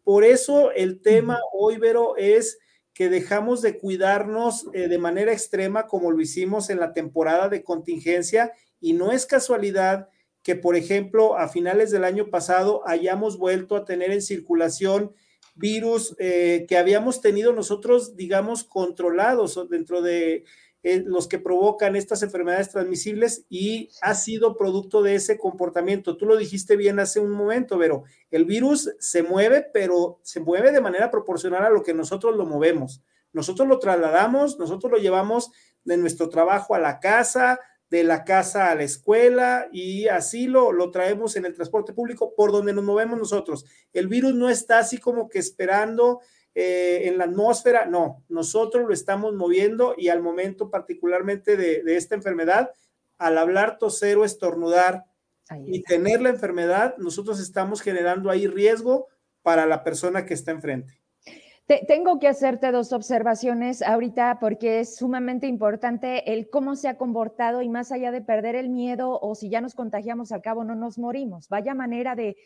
Por eso el tema hoy, Vero, es que dejamos de cuidarnos eh, de manera extrema como lo hicimos en la temporada de contingencia y no es casualidad que, por ejemplo, a finales del año pasado hayamos vuelto a tener en circulación virus eh, que habíamos tenido nosotros, digamos, controlados dentro de eh, los que provocan estas enfermedades transmisibles y ha sido producto de ese comportamiento. Tú lo dijiste bien hace un momento, pero el virus se mueve, pero se mueve de manera proporcional a lo que nosotros lo movemos. Nosotros lo trasladamos, nosotros lo llevamos de nuestro trabajo a la casa, de la casa a la escuela y así lo, lo traemos en el transporte público por donde nos movemos nosotros. El virus no está así como que esperando eh, en la atmósfera, no, nosotros lo estamos moviendo y al momento particularmente de, esta enfermedad, al hablar, toser o estornudar y tener la enfermedad, nosotros estamos generando ahí riesgo para la persona que está enfrente. Tengo que hacerte dos observaciones ahorita porque es sumamente importante el cómo se ha comportado y más allá de perder el miedo o si ya nos contagiamos al cabo no nos morimos. Vaya manera de,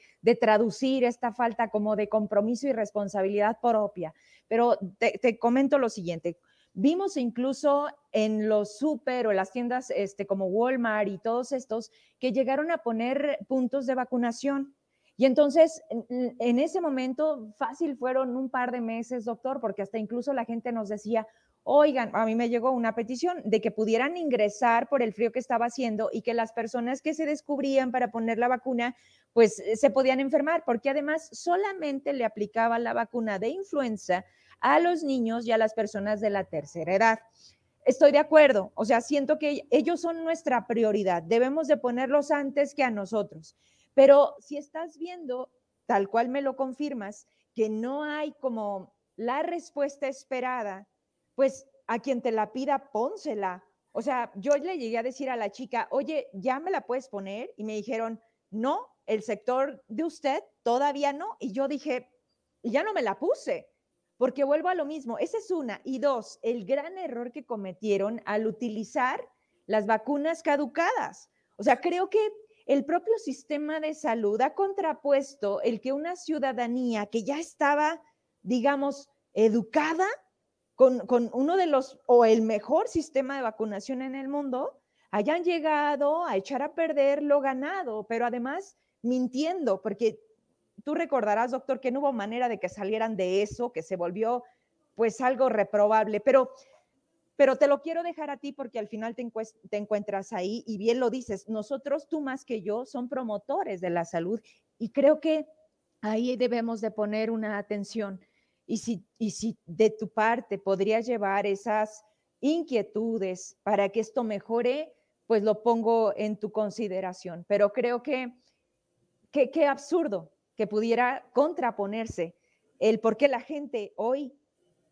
traducir esta falta como de compromiso y responsabilidad propia. Pero te, comento lo siguiente. Vimos incluso en los super o en las tiendas este, como Walmart y todos estos que llegaron a poner puntos de vacunación y entonces, en, ese momento, fácil fueron un par de meses, doctor, porque hasta incluso la gente nos decía, oigan, a mí me llegó una petición de que pudieran ingresar por el frío que estaba haciendo y que las personas que se descubrían para poner la vacuna, pues eh, se podían enfermar, porque además solamente le aplicaba la vacuna de influenza a los niños y a las personas de la tercera edad. Estoy de acuerdo, o sea, siento que ellos son nuestra prioridad, debemos de ponerlos antes que a nosotros. Pero si estás viendo, tal cual me lo confirmas, que no hay como la respuesta esperada, pues a quien te la pida, pónsela. O sea, yo le llegué a decir a la chica, oye, ¿ya me la puedes poner? Y me dijeron, no, el sector de usted todavía no. Y yo dije, ya no me la puse, porque vuelvo a lo mismo. Esa es una. Y dos, el gran error que cometieron al utilizar las vacunas caducadas. O sea, creo que el propio sistema de salud ha contrapuesto el que una ciudadanía que ya estaba, digamos, educada con, uno de los, o el mejor sistema de vacunación en el mundo, hayan llegado a echar a perder lo ganado, pero además mintiendo, porque tú recordarás, doctor, que no hubo manera de que salieran de eso, que se volvió pues algo reprobable, pero pero te lo quiero dejar a ti porque al final te, encuentras ahí y bien lo dices, nosotros, tú más que yo, son promotores de la salud y creo que ahí debemos de poner una atención. Y si, y si de tu parte podrías llevar esas inquietudes para que esto mejore, pues lo pongo en tu consideración. Pero creo que qué absurdo que pudiera contraponerse el por qué la gente hoy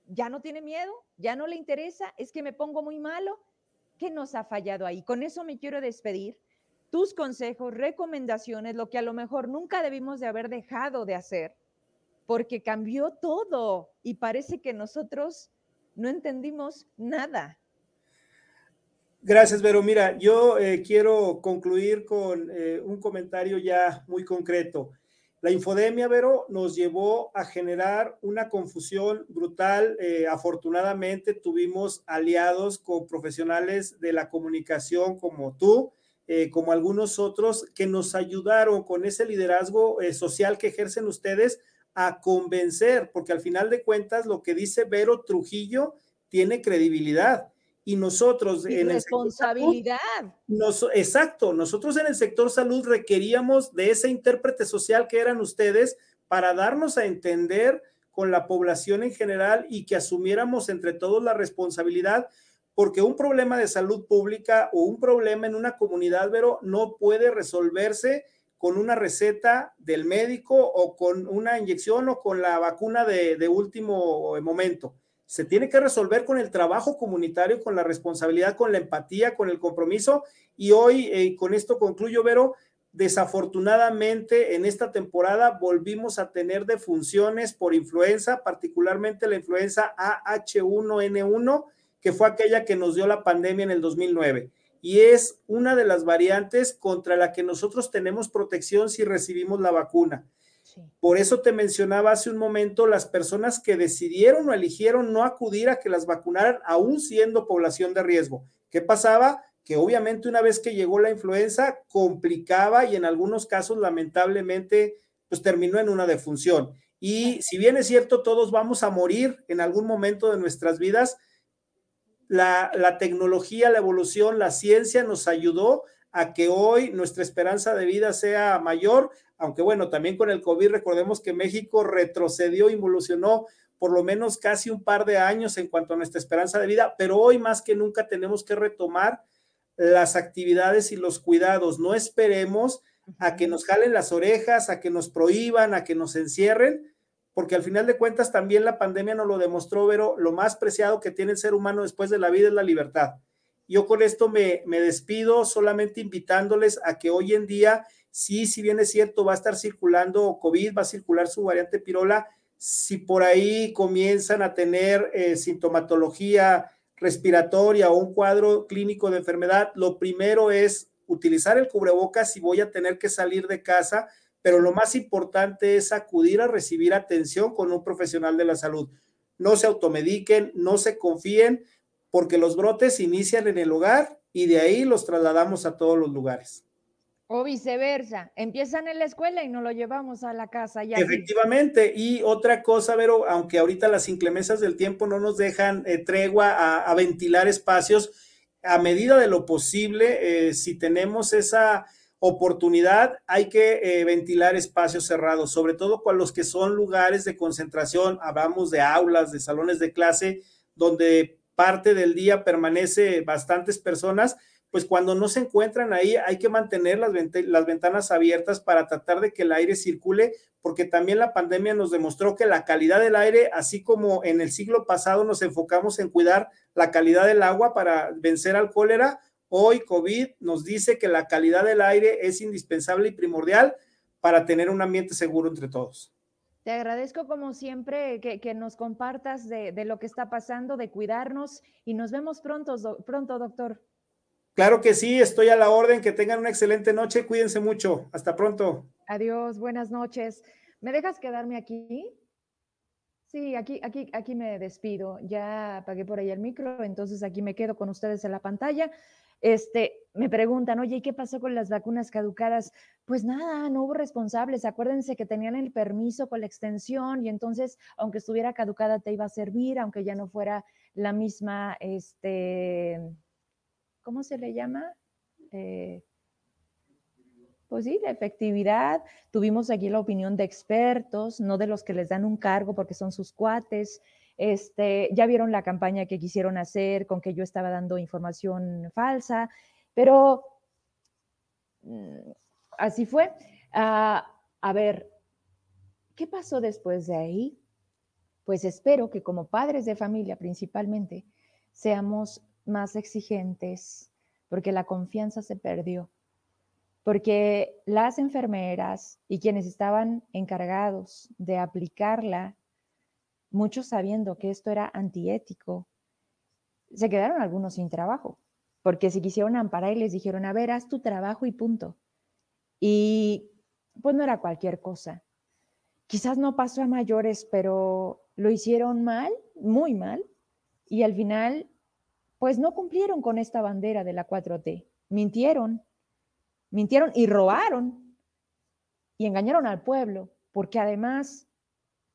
ya no tiene miedo, ya no le interesa, es que me pongo muy malo. ¿Qué nos ha fallado ahí? Con eso me quiero despedir. Tus consejos, recomendaciones, lo que a lo mejor nunca debimos de haber dejado de hacer, porque cambió todo y parece que nosotros no entendimos nada. Gracias, Vero. Mira, yo eh, quiero concluir con eh, un comentario ya muy concreto. La infodemia, Vero, nos llevó a generar una confusión brutal. Eh, afortunadamente tuvimos aliados con profesionales de la comunicación como tú, eh, como algunos otros, que nos ayudaron con ese liderazgo eh, social que ejercen ustedes a convencer, porque al final de cuentas lo que dice Vero Trujillo tiene credibilidad y nosotros en responsabilidad. exacto, nosotros en el sector salud requeríamos de ese intérprete social que eran ustedes para darnos a entender con la población en general y que asumiéramos entre todos la responsabilidad, porque un problema de salud pública o un problema en una comunidad, pero no puede resolverse con una receta del médico o con una inyección o con la vacuna de, de último momento se tiene que resolver con el trabajo comunitario, con la responsabilidad, con la empatía, con el compromiso. Y hoy, eh, con esto concluyo, Vero, desafortunadamente en esta temporada volvimos a tener defunciones por influenza, particularmente la influenza AH1N1, que fue aquella que nos dio la pandemia en el 2009. Y es una de las variantes contra la que nosotros tenemos protección si recibimos la vacuna. Por eso te mencionaba hace un momento las personas que decidieron o eligieron no acudir a que las vacunaran, aún siendo población de riesgo. ¿Qué pasaba? Que obviamente una vez que llegó la influenza, complicaba y en algunos casos, lamentablemente, pues terminó en una defunción. Y si bien es cierto, todos vamos a morir en algún momento de nuestras vidas, la, la tecnología, la evolución, la ciencia nos ayudó a que hoy nuestra esperanza de vida sea mayor, aunque bueno, también con el COVID recordemos que México retrocedió, involucionó por lo menos casi un par de años en cuanto a nuestra esperanza de vida, pero hoy más que nunca tenemos que retomar las actividades y los cuidados. No esperemos a que nos jalen las orejas, a que nos prohíban, a que nos encierren, porque al final de cuentas también la pandemia nos lo demostró, pero lo más preciado que tiene el ser humano después de la vida es la libertad. Yo con esto me, me despido, solamente invitándoles a que hoy en día sí, si bien es cierto, va a estar circulando COVID, va a circular su variante pirola, si por ahí comienzan a tener eh, sintomatología respiratoria o un cuadro clínico de enfermedad, lo primero es utilizar el cubrebocas si voy a tener que salir de casa, pero lo más importante es acudir a recibir atención con un profesional de la salud. No se automediquen, no se confíen, porque los brotes inician en el hogar y de ahí los trasladamos a todos los lugares. O viceversa, empiezan en la escuela y no lo llevamos a la casa. Efectivamente, y otra cosa, Vero, aunque ahorita las inclemencias del tiempo no nos dejan eh, tregua a, ventilar espacios, a medida de lo posible, eh, si tenemos esa oportunidad, hay que eh, ventilar espacios cerrados, sobre todo con los que son lugares de concentración, hablamos de aulas, de salones de clase, donde parte del día permanece bastantes personas, pues cuando no se encuentran ahí hay que mantener las, las, ventanas abiertas para tratar de que el aire circule, porque también la pandemia nos demostró que la calidad del aire, así como en el siglo pasado nos enfocamos en cuidar la calidad del agua para vencer al cólera, Hoy COVID nos dice que la calidad del aire es indispensable y primordial para tener un ambiente seguro entre todos. Te agradezco como siempre que, nos compartas de, lo que está pasando, de cuidarnos y nos vemos pronto, pronto, doctor. Claro que sí, estoy a la orden, que tengan una excelente noche, cuídense mucho, hasta pronto. Adiós, buenas noches. ¿Me dejas quedarme aquí? Sí, aquí, aquí, aquí me despido. Ya apagué por ahí el micro, entonces aquí me quedo con ustedes en la pantalla. Este, me preguntan, oye, ¿y qué pasó con las vacunas caducadas? Pues nada, no hubo responsables. Acuérdense que tenían el permiso con la extensión y entonces, aunque estuviera caducada, te iba a servir, aunque ya no fuera la misma, este, ¿cómo se le llama? Eh, pues sí, de efectividad. Tuvimos aquí la opinión de expertos, no de los que les dan un cargo porque son sus cuates. Este, ya vieron la campaña que quisieron hacer con que yo estaba dando información falsa, pero mm, así fue. Ah, a ver, ¿qué pasó después de ahí? Pues espero que como padres de familia principalmente seamos más exigentes, porque la confianza se perdió, porque las enfermeras y quienes estaban encargados de aplicarla muchos sabiendo que esto era antiético, se quedaron algunos sin trabajo, porque se quisieron amparar y les dijeron, a ver, haz tu trabajo y punto. Y pues no era cualquier cosa. Quizás no pasó a mayores, pero lo hicieron mal, muy mal, y al final, pues no cumplieron con esta bandera de la 4T. Mintieron, mintieron y robaron y engañaron al pueblo, porque además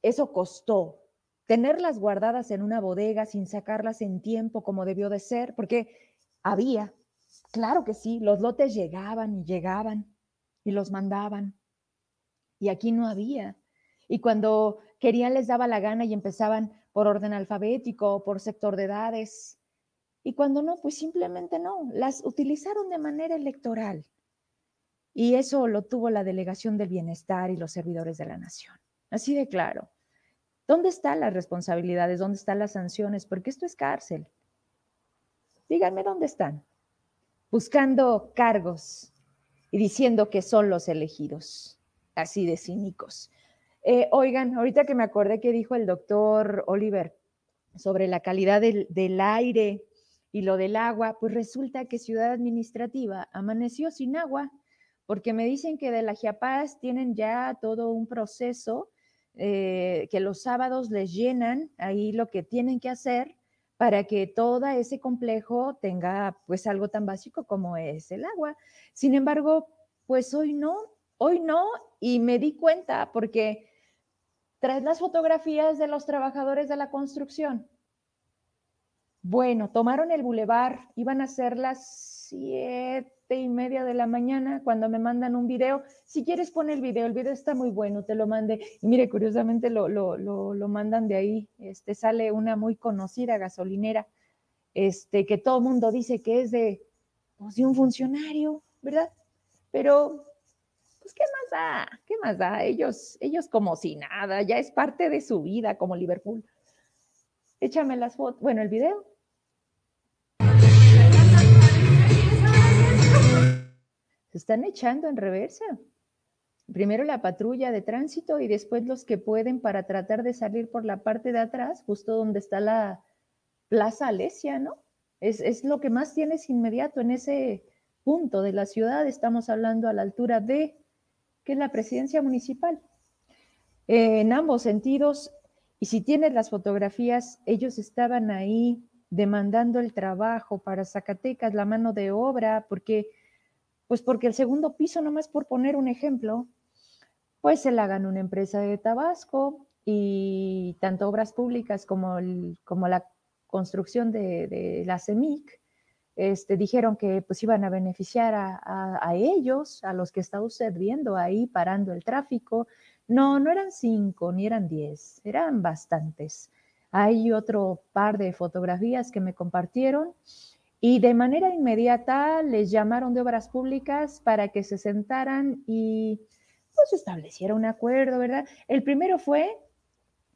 eso costó, tenerlas guardadas en una bodega sin sacarlas en tiempo como debió de ser, porque había, claro que sí, los lotes llegaban y llegaban y los mandaban. Y aquí no había. Y cuando querían les daba la gana y empezaban por orden alfabético o por sector de edades. Y cuando no, pues simplemente no, las utilizaron de manera electoral. Y eso lo tuvo la Delegación del Bienestar y los servidores de la Nación. Así de claro. ¿Dónde están las responsabilidades? ¿Dónde están las sanciones? Porque esto es cárcel. Díganme dónde están. Buscando cargos y diciendo que son los elegidos, así de cínicos. Eh, oigan, ahorita que me acordé que dijo el doctor Oliver sobre la calidad del, del aire y lo del agua, pues resulta que Ciudad Administrativa amaneció sin agua, porque me dicen que de la Giapaz tienen ya todo un proceso eh, que los sábados les llenan ahí lo que tienen que hacer para que todo ese complejo tenga pues algo tan básico como es el agua. Sin embargo, pues hoy no, hoy no, y me di cuenta porque traes las fotografías de los trabajadores de la construcción. Bueno, tomaron el bulevar, iban a ser las y media de la mañana cuando me mandan un video. Si quieres, pon el video, el video está muy bueno, te lo mande. Y mire, curiosamente lo, lo, lo, mandan de ahí. Este, sale una muy conocida gasolinera, este, que todo el mundo dice que es de, pues, de un funcionario, ¿verdad? Pero, pues, ¿qué más da? ¿Qué más da? Ellos, ellos como si nada, ya es parte de su vida como Liverpool. Échame las fotos, bueno, el video. Se están echando en reversa. primero la patrulla de tránsito y después los que pueden para tratar de salir por la parte de atrás, justo donde está la Plaza Alesia, ¿no? Es, es lo que más tienes inmediato en ese punto de la ciudad. Estamos hablando a la altura de, que es la presidencia municipal. en ambos sentidos, y si tienes las fotografías, ellos estaban ahí demandando el trabajo para Zacatecas, la mano de obra, porque, pues porque el segundo piso, nomás por poner un ejemplo, pues se la ganó una empresa de Tabasco y tanto obras públicas como, como la construcción de, la CEMIC, este, dijeron que pues iban a beneficiar a, a, ellos, a los que está usted viendo ahí parando el tráfico. No, no eran cinco, ni eran diez, eran bastantes. Hay otro par de fotografías que me compartieron y de manera inmediata les llamaron de obras públicas para que se sentaran y pues estableciera un acuerdo, ¿verdad? El primero fue,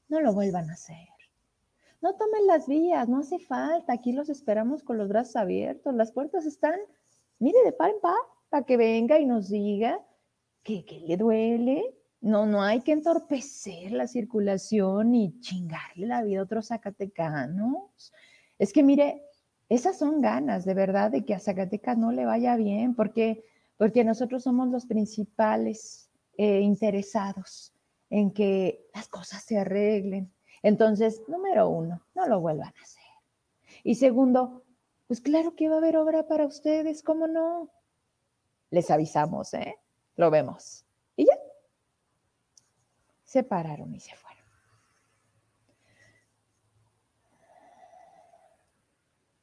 no lo vuelvan a hacer. No tomen las vías, no hace falta, aquí los esperamos con los brazos abiertos, las puertas están, mire, de par en par, para que venga y nos diga que, que le duele, no, no hay que entorpecer la circulación y chingarle la vida a otros zacatecanos. Es que mire, esas son ganas de verdad de que a Zacatecas no le vaya bien, porque, porque nosotros somos los principales eh, interesados en que las cosas se arreglen. Entonces, número uno, no lo vuelvan a hacer. Y segundo, pues claro que va a haber obra para ustedes, ¿cómo no? Les avisamos, ¿eh? Lo vemos. Y ya, se pararon y se fueron.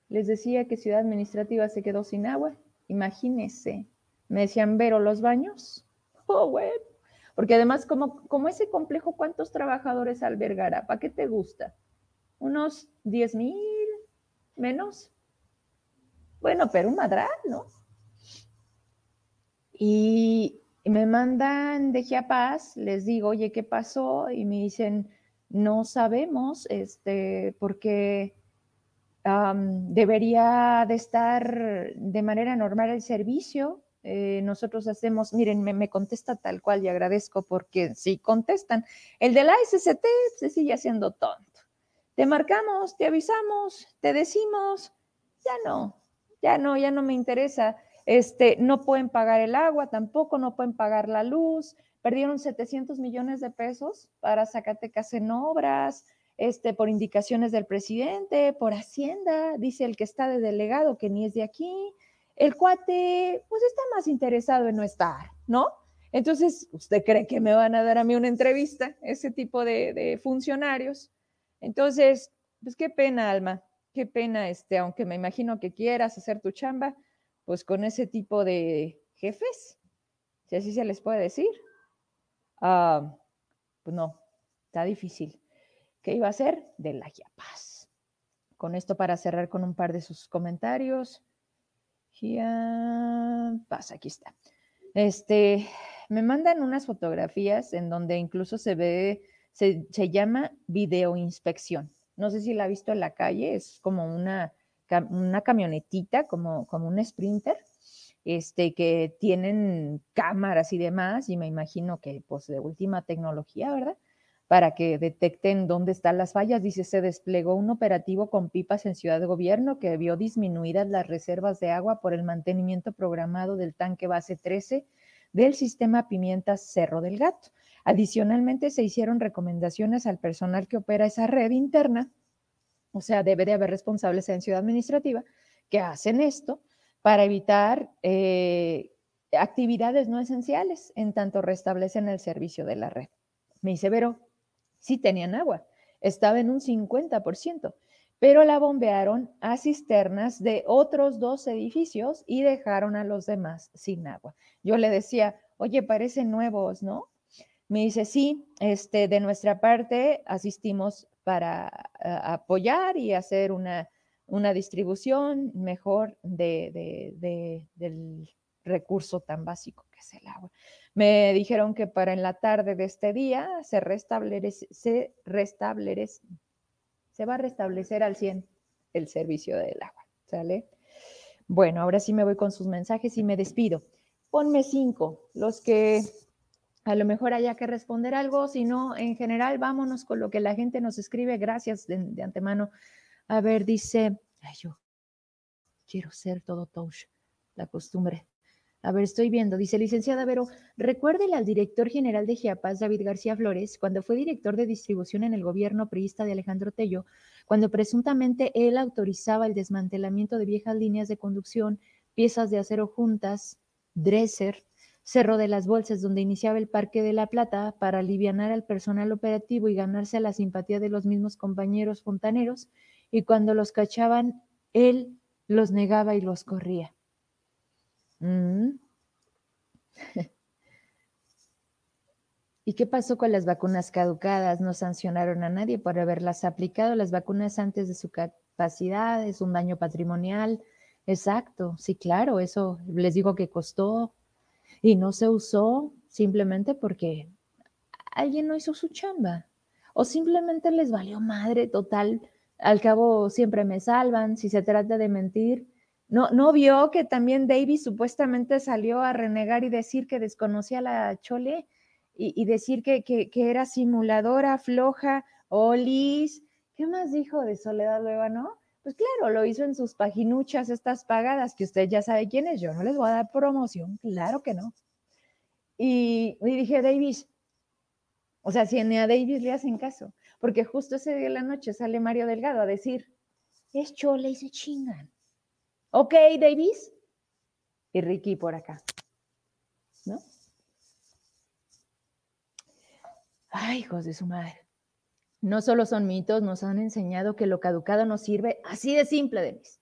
Les decía que Ciudad Administrativa se quedó sin agua. Imagínense. Me decían, ¿Vero los baños? Oh, bueno. Porque además, como, como ese complejo, ¿cuántos trabajadores albergará? ¿Para qué te gusta? ¿Unos 10 mil? ¿Menos? Bueno, pero un madral, ¿no? Y me mandan de Chiapas, les digo, oye, ¿qué pasó? Y me dicen, no sabemos, este, porque debería de estar de manera normal el servicio. Eh, nosotros hacemos, miren, me, contesta tal cual y agradezco porque sí contestan. El de la SCT se sigue haciendo tonto. Te marcamos, te avisamos, te decimos, ya no, ya no, ya no me interesa. Este, no pueden pagar el agua tampoco, no pueden pagar la luz, perdieron 700 millones de pesos para Zacatecas en obras, este, por indicaciones del presidente, por Hacienda, dice el que está de delegado que ni es de aquí. El cuate, pues está más interesado en no estar, ¿no? Entonces, ¿usted cree que me van a dar a mí una entrevista, ese tipo de, funcionarios? Entonces, pues qué pena, Alma, qué pena, este, aunque me imagino que quieras hacer tu chamba, pues con ese tipo de jefes, si así se les puede decir. Ah, pues no, está difícil. ¿Qué iba a hacer? De la Paz. Con esto para cerrar con un par de sus comentarios. Paz, aquí está. Este, me mandan unas fotografías en donde incluso se ve, se, se llama videoinspección. No sé si la ha visto en la calle, es como una una camionetita como, como un sprinter, este, que tienen cámaras y demás, y me imagino que pues de última tecnología, ¿verdad? Para que detecten dónde están las fallas. Dice, se desplegó un operativo con pipas en Ciudad de Gobierno que vio disminuidas las reservas de agua por el mantenimiento programado del tanque base 13 del sistema Pimientas Cerro del Gato. Adicionalmente, se hicieron recomendaciones al personal que opera esa red interna o sea, debe de haber responsables en ciudad administrativa que hacen esto para evitar eh, actividades no esenciales, en tanto restablecen el servicio de la red. Me dice, pero sí tenían agua, estaba en un 50%, pero la bombearon a cisternas de otros dos edificios y dejaron a los demás sin agua. Yo le decía, oye, parecen nuevos, ¿no? Me dice, sí, este, de nuestra parte asistimos para apoyar y hacer una, una distribución mejor de, del recurso tan básico que es el agua. Me dijeron que para en la tarde de este día se restablece, se restablece, se va a restablecer al 100 el servicio del agua, ¿sale? Bueno, ahora sí me voy con sus mensajes y me despido. Ponme cinco, los que a lo mejor haya que responder algo, si no, en general, vámonos con lo que la gente nos escribe. Gracias de, antemano. A ver, dice, ay, yo quiero ser todo touch, la costumbre. A ver, estoy viendo. Dice, licenciada Vero, recuérdele al director general de Chiapas, David García Flores, cuando fue director de distribución en el gobierno priista de Alejandro Tello, cuando presuntamente él autorizaba el desmantelamiento de viejas líneas de conducción, piezas de acero juntas, dresser, Cerro de las Bolsas, donde iniciaba el Parque de la Plata para aliviar al personal operativo y ganarse la simpatía de los mismos compañeros fontaneros, y cuando los cachaban, él los negaba y los corría. Mm. ¿Y qué pasó con las vacunas caducadas? No sancionaron a nadie por haberlas aplicado las vacunas antes de su capacidad, es un daño patrimonial. Exacto, sí, claro, eso les digo que costó y no se usó simplemente porque alguien no hizo su chamba o simplemente les valió madre total. Al cabo siempre me salvan si se trata de mentir. No, no vio que también Davis supuestamente salió a renegar y decir que desconocía a la Chole y, decir que, que, era simuladora, floja, Olis. ¿Qué más dijo de Soledad no Pues claro, lo hizo en sus paginuchas estas pagadas, que usted ya sabe quién es. Yo no les voy a dar promoción, claro que no. Y, dije, Davis, o sea, si a Davis le hacen caso, porque justo ese día de la noche sale Mario Delgado a decir, es chole y se chingan. Ok, Davis. Y Ricky por acá. ¿No? Ay, hijos de su madre. No solo son mitos, nos han enseñado que lo caducado no sirve. Así de simple, Davis.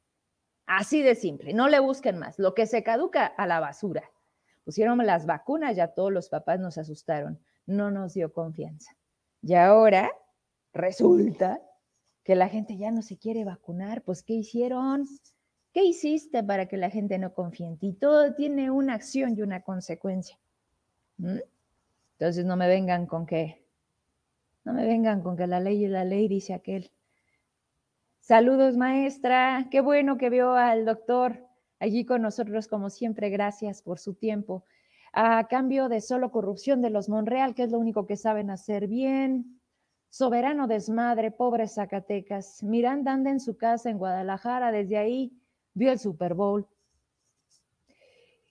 Así de simple. No le busquen más. Lo que se caduca a la basura. Pusieron las vacunas, ya todos los papás nos asustaron. No nos dio confianza. Y ahora resulta que la gente ya no se quiere vacunar. Pues, ¿qué hicieron? ¿Qué hiciste para que la gente no confíe en ti? Todo tiene una acción y una consecuencia. Entonces no me vengan con que, no me vengan con que la ley es la ley, dice aquel. Saludos, maestra. Qué bueno que vio al doctor allí con nosotros, como siempre. Gracias por su tiempo. A cambio de solo corrupción de los Monreal, que es lo único que saben hacer bien. Soberano desmadre, pobre Zacatecas. Miranda anda en su casa en Guadalajara, desde ahí vio el Super Bowl.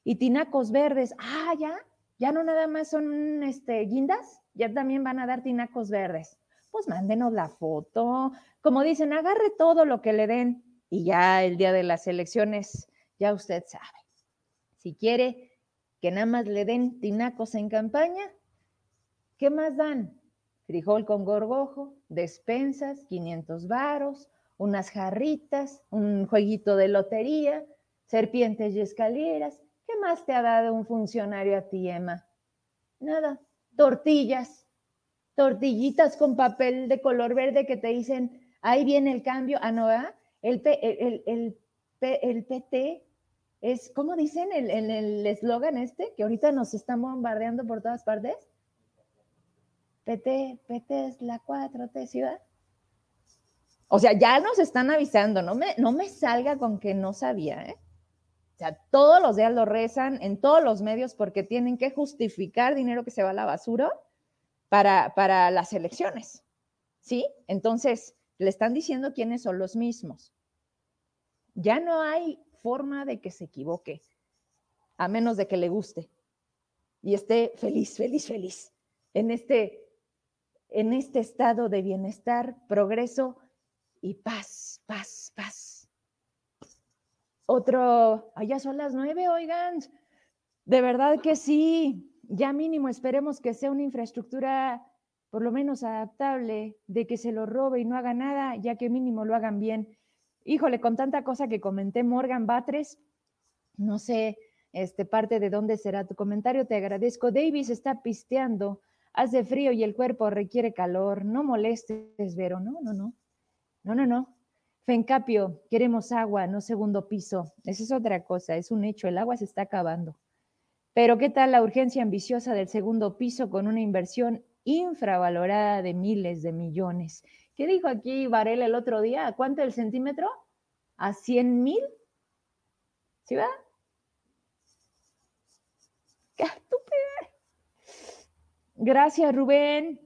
Y tinacos verdes, ah, ya, ya no nada más son este, guindas, ya también van a dar tinacos verdes. Pues mándenos la foto. Como dicen, agarre todo lo que le den y ya el día de las elecciones, ya usted sabe. Si quiere que nada más le den tinacos en campaña, ¿qué más dan? Frijol con gorgojo, despensas, 500 varos, unas jarritas, un jueguito de lotería, serpientes y escaleras. ¿Qué más te ha dado un funcionario a ti, Emma? Nada, tortillas, tortillitas con papel de color verde que te dicen, ahí viene el cambio. Ah, no, El, el, el, el, PT es, ¿cómo dicen en el eslogan este? Que ahorita nos están bombardeando por todas partes. PT, PT es la 4T, ciudad. O sea, ya nos están avisando, no me, no me salga con que no sabía, ¿eh? O sea, todos los días lo rezan en todos los medios porque tienen que justificar dinero que se va a la basura para, para las elecciones, ¿sí? Entonces, le están diciendo quiénes son los mismos. Ya no hay forma de que se equivoque, a menos de que le guste y esté feliz, feliz, feliz en este, en este estado de bienestar, progreso y paz, paz, paz. Otro, allá son las nueve, oigan, de verdad que sí, ya mínimo esperemos que sea una infraestructura por lo menos adaptable, de que se lo robe y no haga nada, ya que mínimo lo hagan bien. Híjole, con tanta cosa que comenté, Morgan Batres, no sé, este parte de dónde será tu comentario, te agradezco. Davis está pisteando, hace frío y el cuerpo requiere calor, no molestes, Vero, no, no, no. No, no, no. Fencapio, queremos agua, no segundo piso. Esa es otra cosa, es un hecho, el agua se está acabando. Pero ¿qué tal la urgencia ambiciosa del segundo piso con una inversión infravalorada de miles de millones? ¿Qué dijo aquí Varela el otro día? ¿A cuánto el centímetro? ¿A 100 mil? ¿Sí va? ¡Qué estúpida! Gracias, Rubén.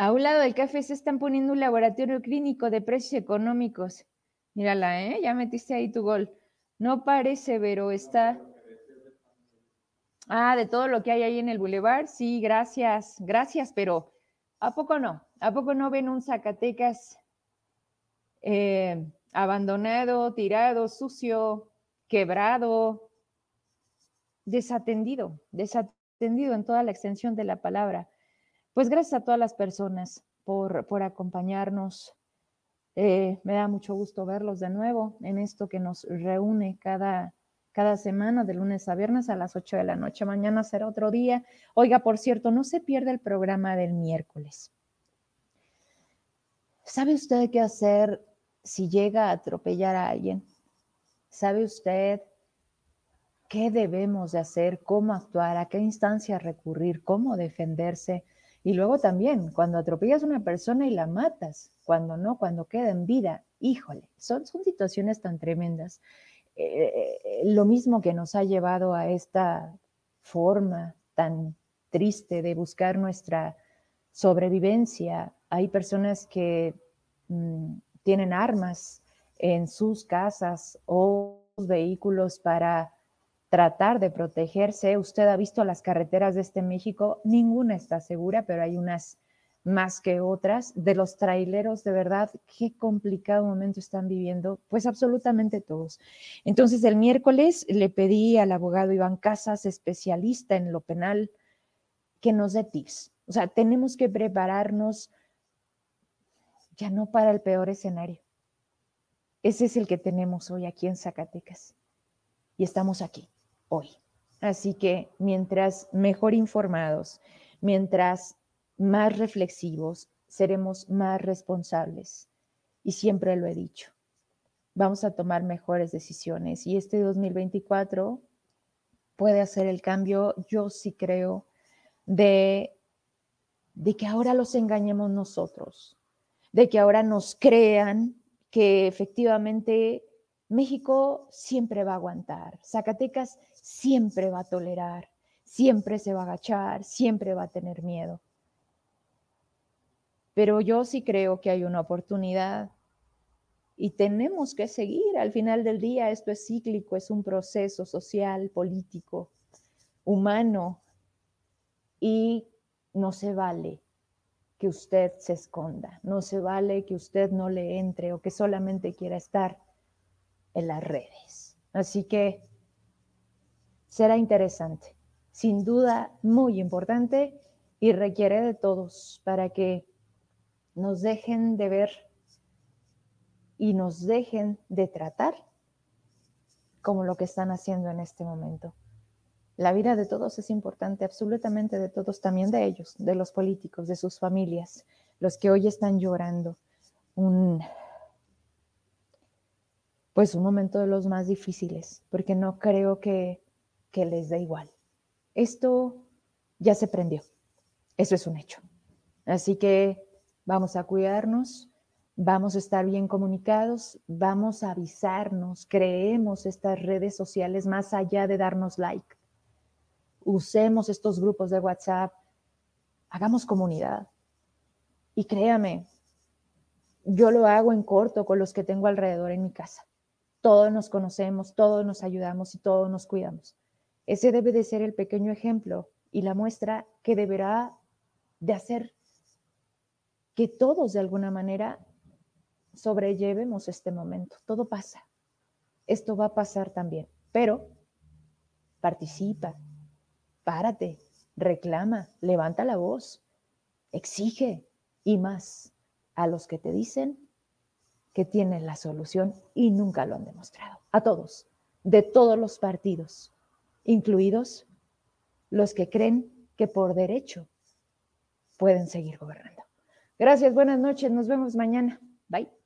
A un lado del café se están poniendo un laboratorio clínico de precios económicos. Mírala, ¿eh? Ya metiste ahí tu gol. No parece, pero está. Ah, de todo lo que hay ahí en el bulevar. Sí, gracias, gracias, pero ¿a poco no? ¿A poco no ven un Zacatecas eh, abandonado, tirado, sucio, quebrado, desatendido, desatendido en toda la extensión de la palabra? Pues gracias a todas las personas por, por acompañarnos. Eh, me da mucho gusto verlos de nuevo en esto que nos reúne cada, cada semana, de lunes a viernes a las 8 de la noche. Mañana será otro día. Oiga, por cierto, no se pierda el programa del miércoles. ¿Sabe usted qué hacer si llega a atropellar a alguien? ¿Sabe usted qué debemos de hacer, cómo actuar, a qué instancia recurrir, cómo defenderse? Y luego también, cuando atropellas a una persona y la matas, cuando no, cuando queda en vida, híjole, son, son situaciones tan tremendas. Eh, eh, lo mismo que nos ha llevado a esta forma tan triste de buscar nuestra sobrevivencia. Hay personas que mm, tienen armas en sus casas o vehículos para tratar de protegerse. Usted ha visto las carreteras de este México, ninguna está segura, pero hay unas más que otras. De los traileros, de verdad, qué complicado momento están viviendo, pues absolutamente todos. Entonces, el miércoles le pedí al abogado Iván Casas, especialista en lo penal, que nos dé tips. O sea, tenemos que prepararnos ya no para el peor escenario. Ese es el que tenemos hoy aquí en Zacatecas. Y estamos aquí hoy. Así que mientras mejor informados, mientras más reflexivos, seremos más responsables. Y siempre lo he dicho, vamos a tomar mejores decisiones. Y este 2024 puede hacer el cambio, yo sí creo, de, de que ahora los engañemos nosotros, de que ahora nos crean que efectivamente México siempre va a aguantar, Zacatecas siempre va a tolerar, siempre se va a agachar, siempre va a tener miedo. Pero yo sí creo que hay una oportunidad y tenemos que seguir. Al final del día esto es cíclico, es un proceso social, político, humano y no se vale que usted se esconda, no se vale que usted no le entre o que solamente quiera estar en las redes. Así que será interesante, sin duda muy importante y requiere de todos para que nos dejen de ver y nos dejen de tratar como lo que están haciendo en este momento. La vida de todos es importante, absolutamente de todos, también de ellos, de los políticos, de sus familias, los que hoy están llorando un pues un momento de los más difíciles, porque no creo que, que les dé igual. Esto ya se prendió, eso es un hecho. Así que vamos a cuidarnos, vamos a estar bien comunicados, vamos a avisarnos, creemos estas redes sociales más allá de darnos like. Usemos estos grupos de WhatsApp, hagamos comunidad. Y créame, yo lo hago en corto con los que tengo alrededor en mi casa todos nos conocemos, todos nos ayudamos y todos nos cuidamos. Ese debe de ser el pequeño ejemplo y la muestra que deberá de hacer que todos de alguna manera sobrellevemos este momento. Todo pasa. Esto va a pasar también, pero participa, párate, reclama, levanta la voz, exige y más a los que te dicen que tienen la solución y nunca lo han demostrado. A todos, de todos los partidos, incluidos los que creen que por derecho pueden seguir gobernando. Gracias, buenas noches, nos vemos mañana. Bye.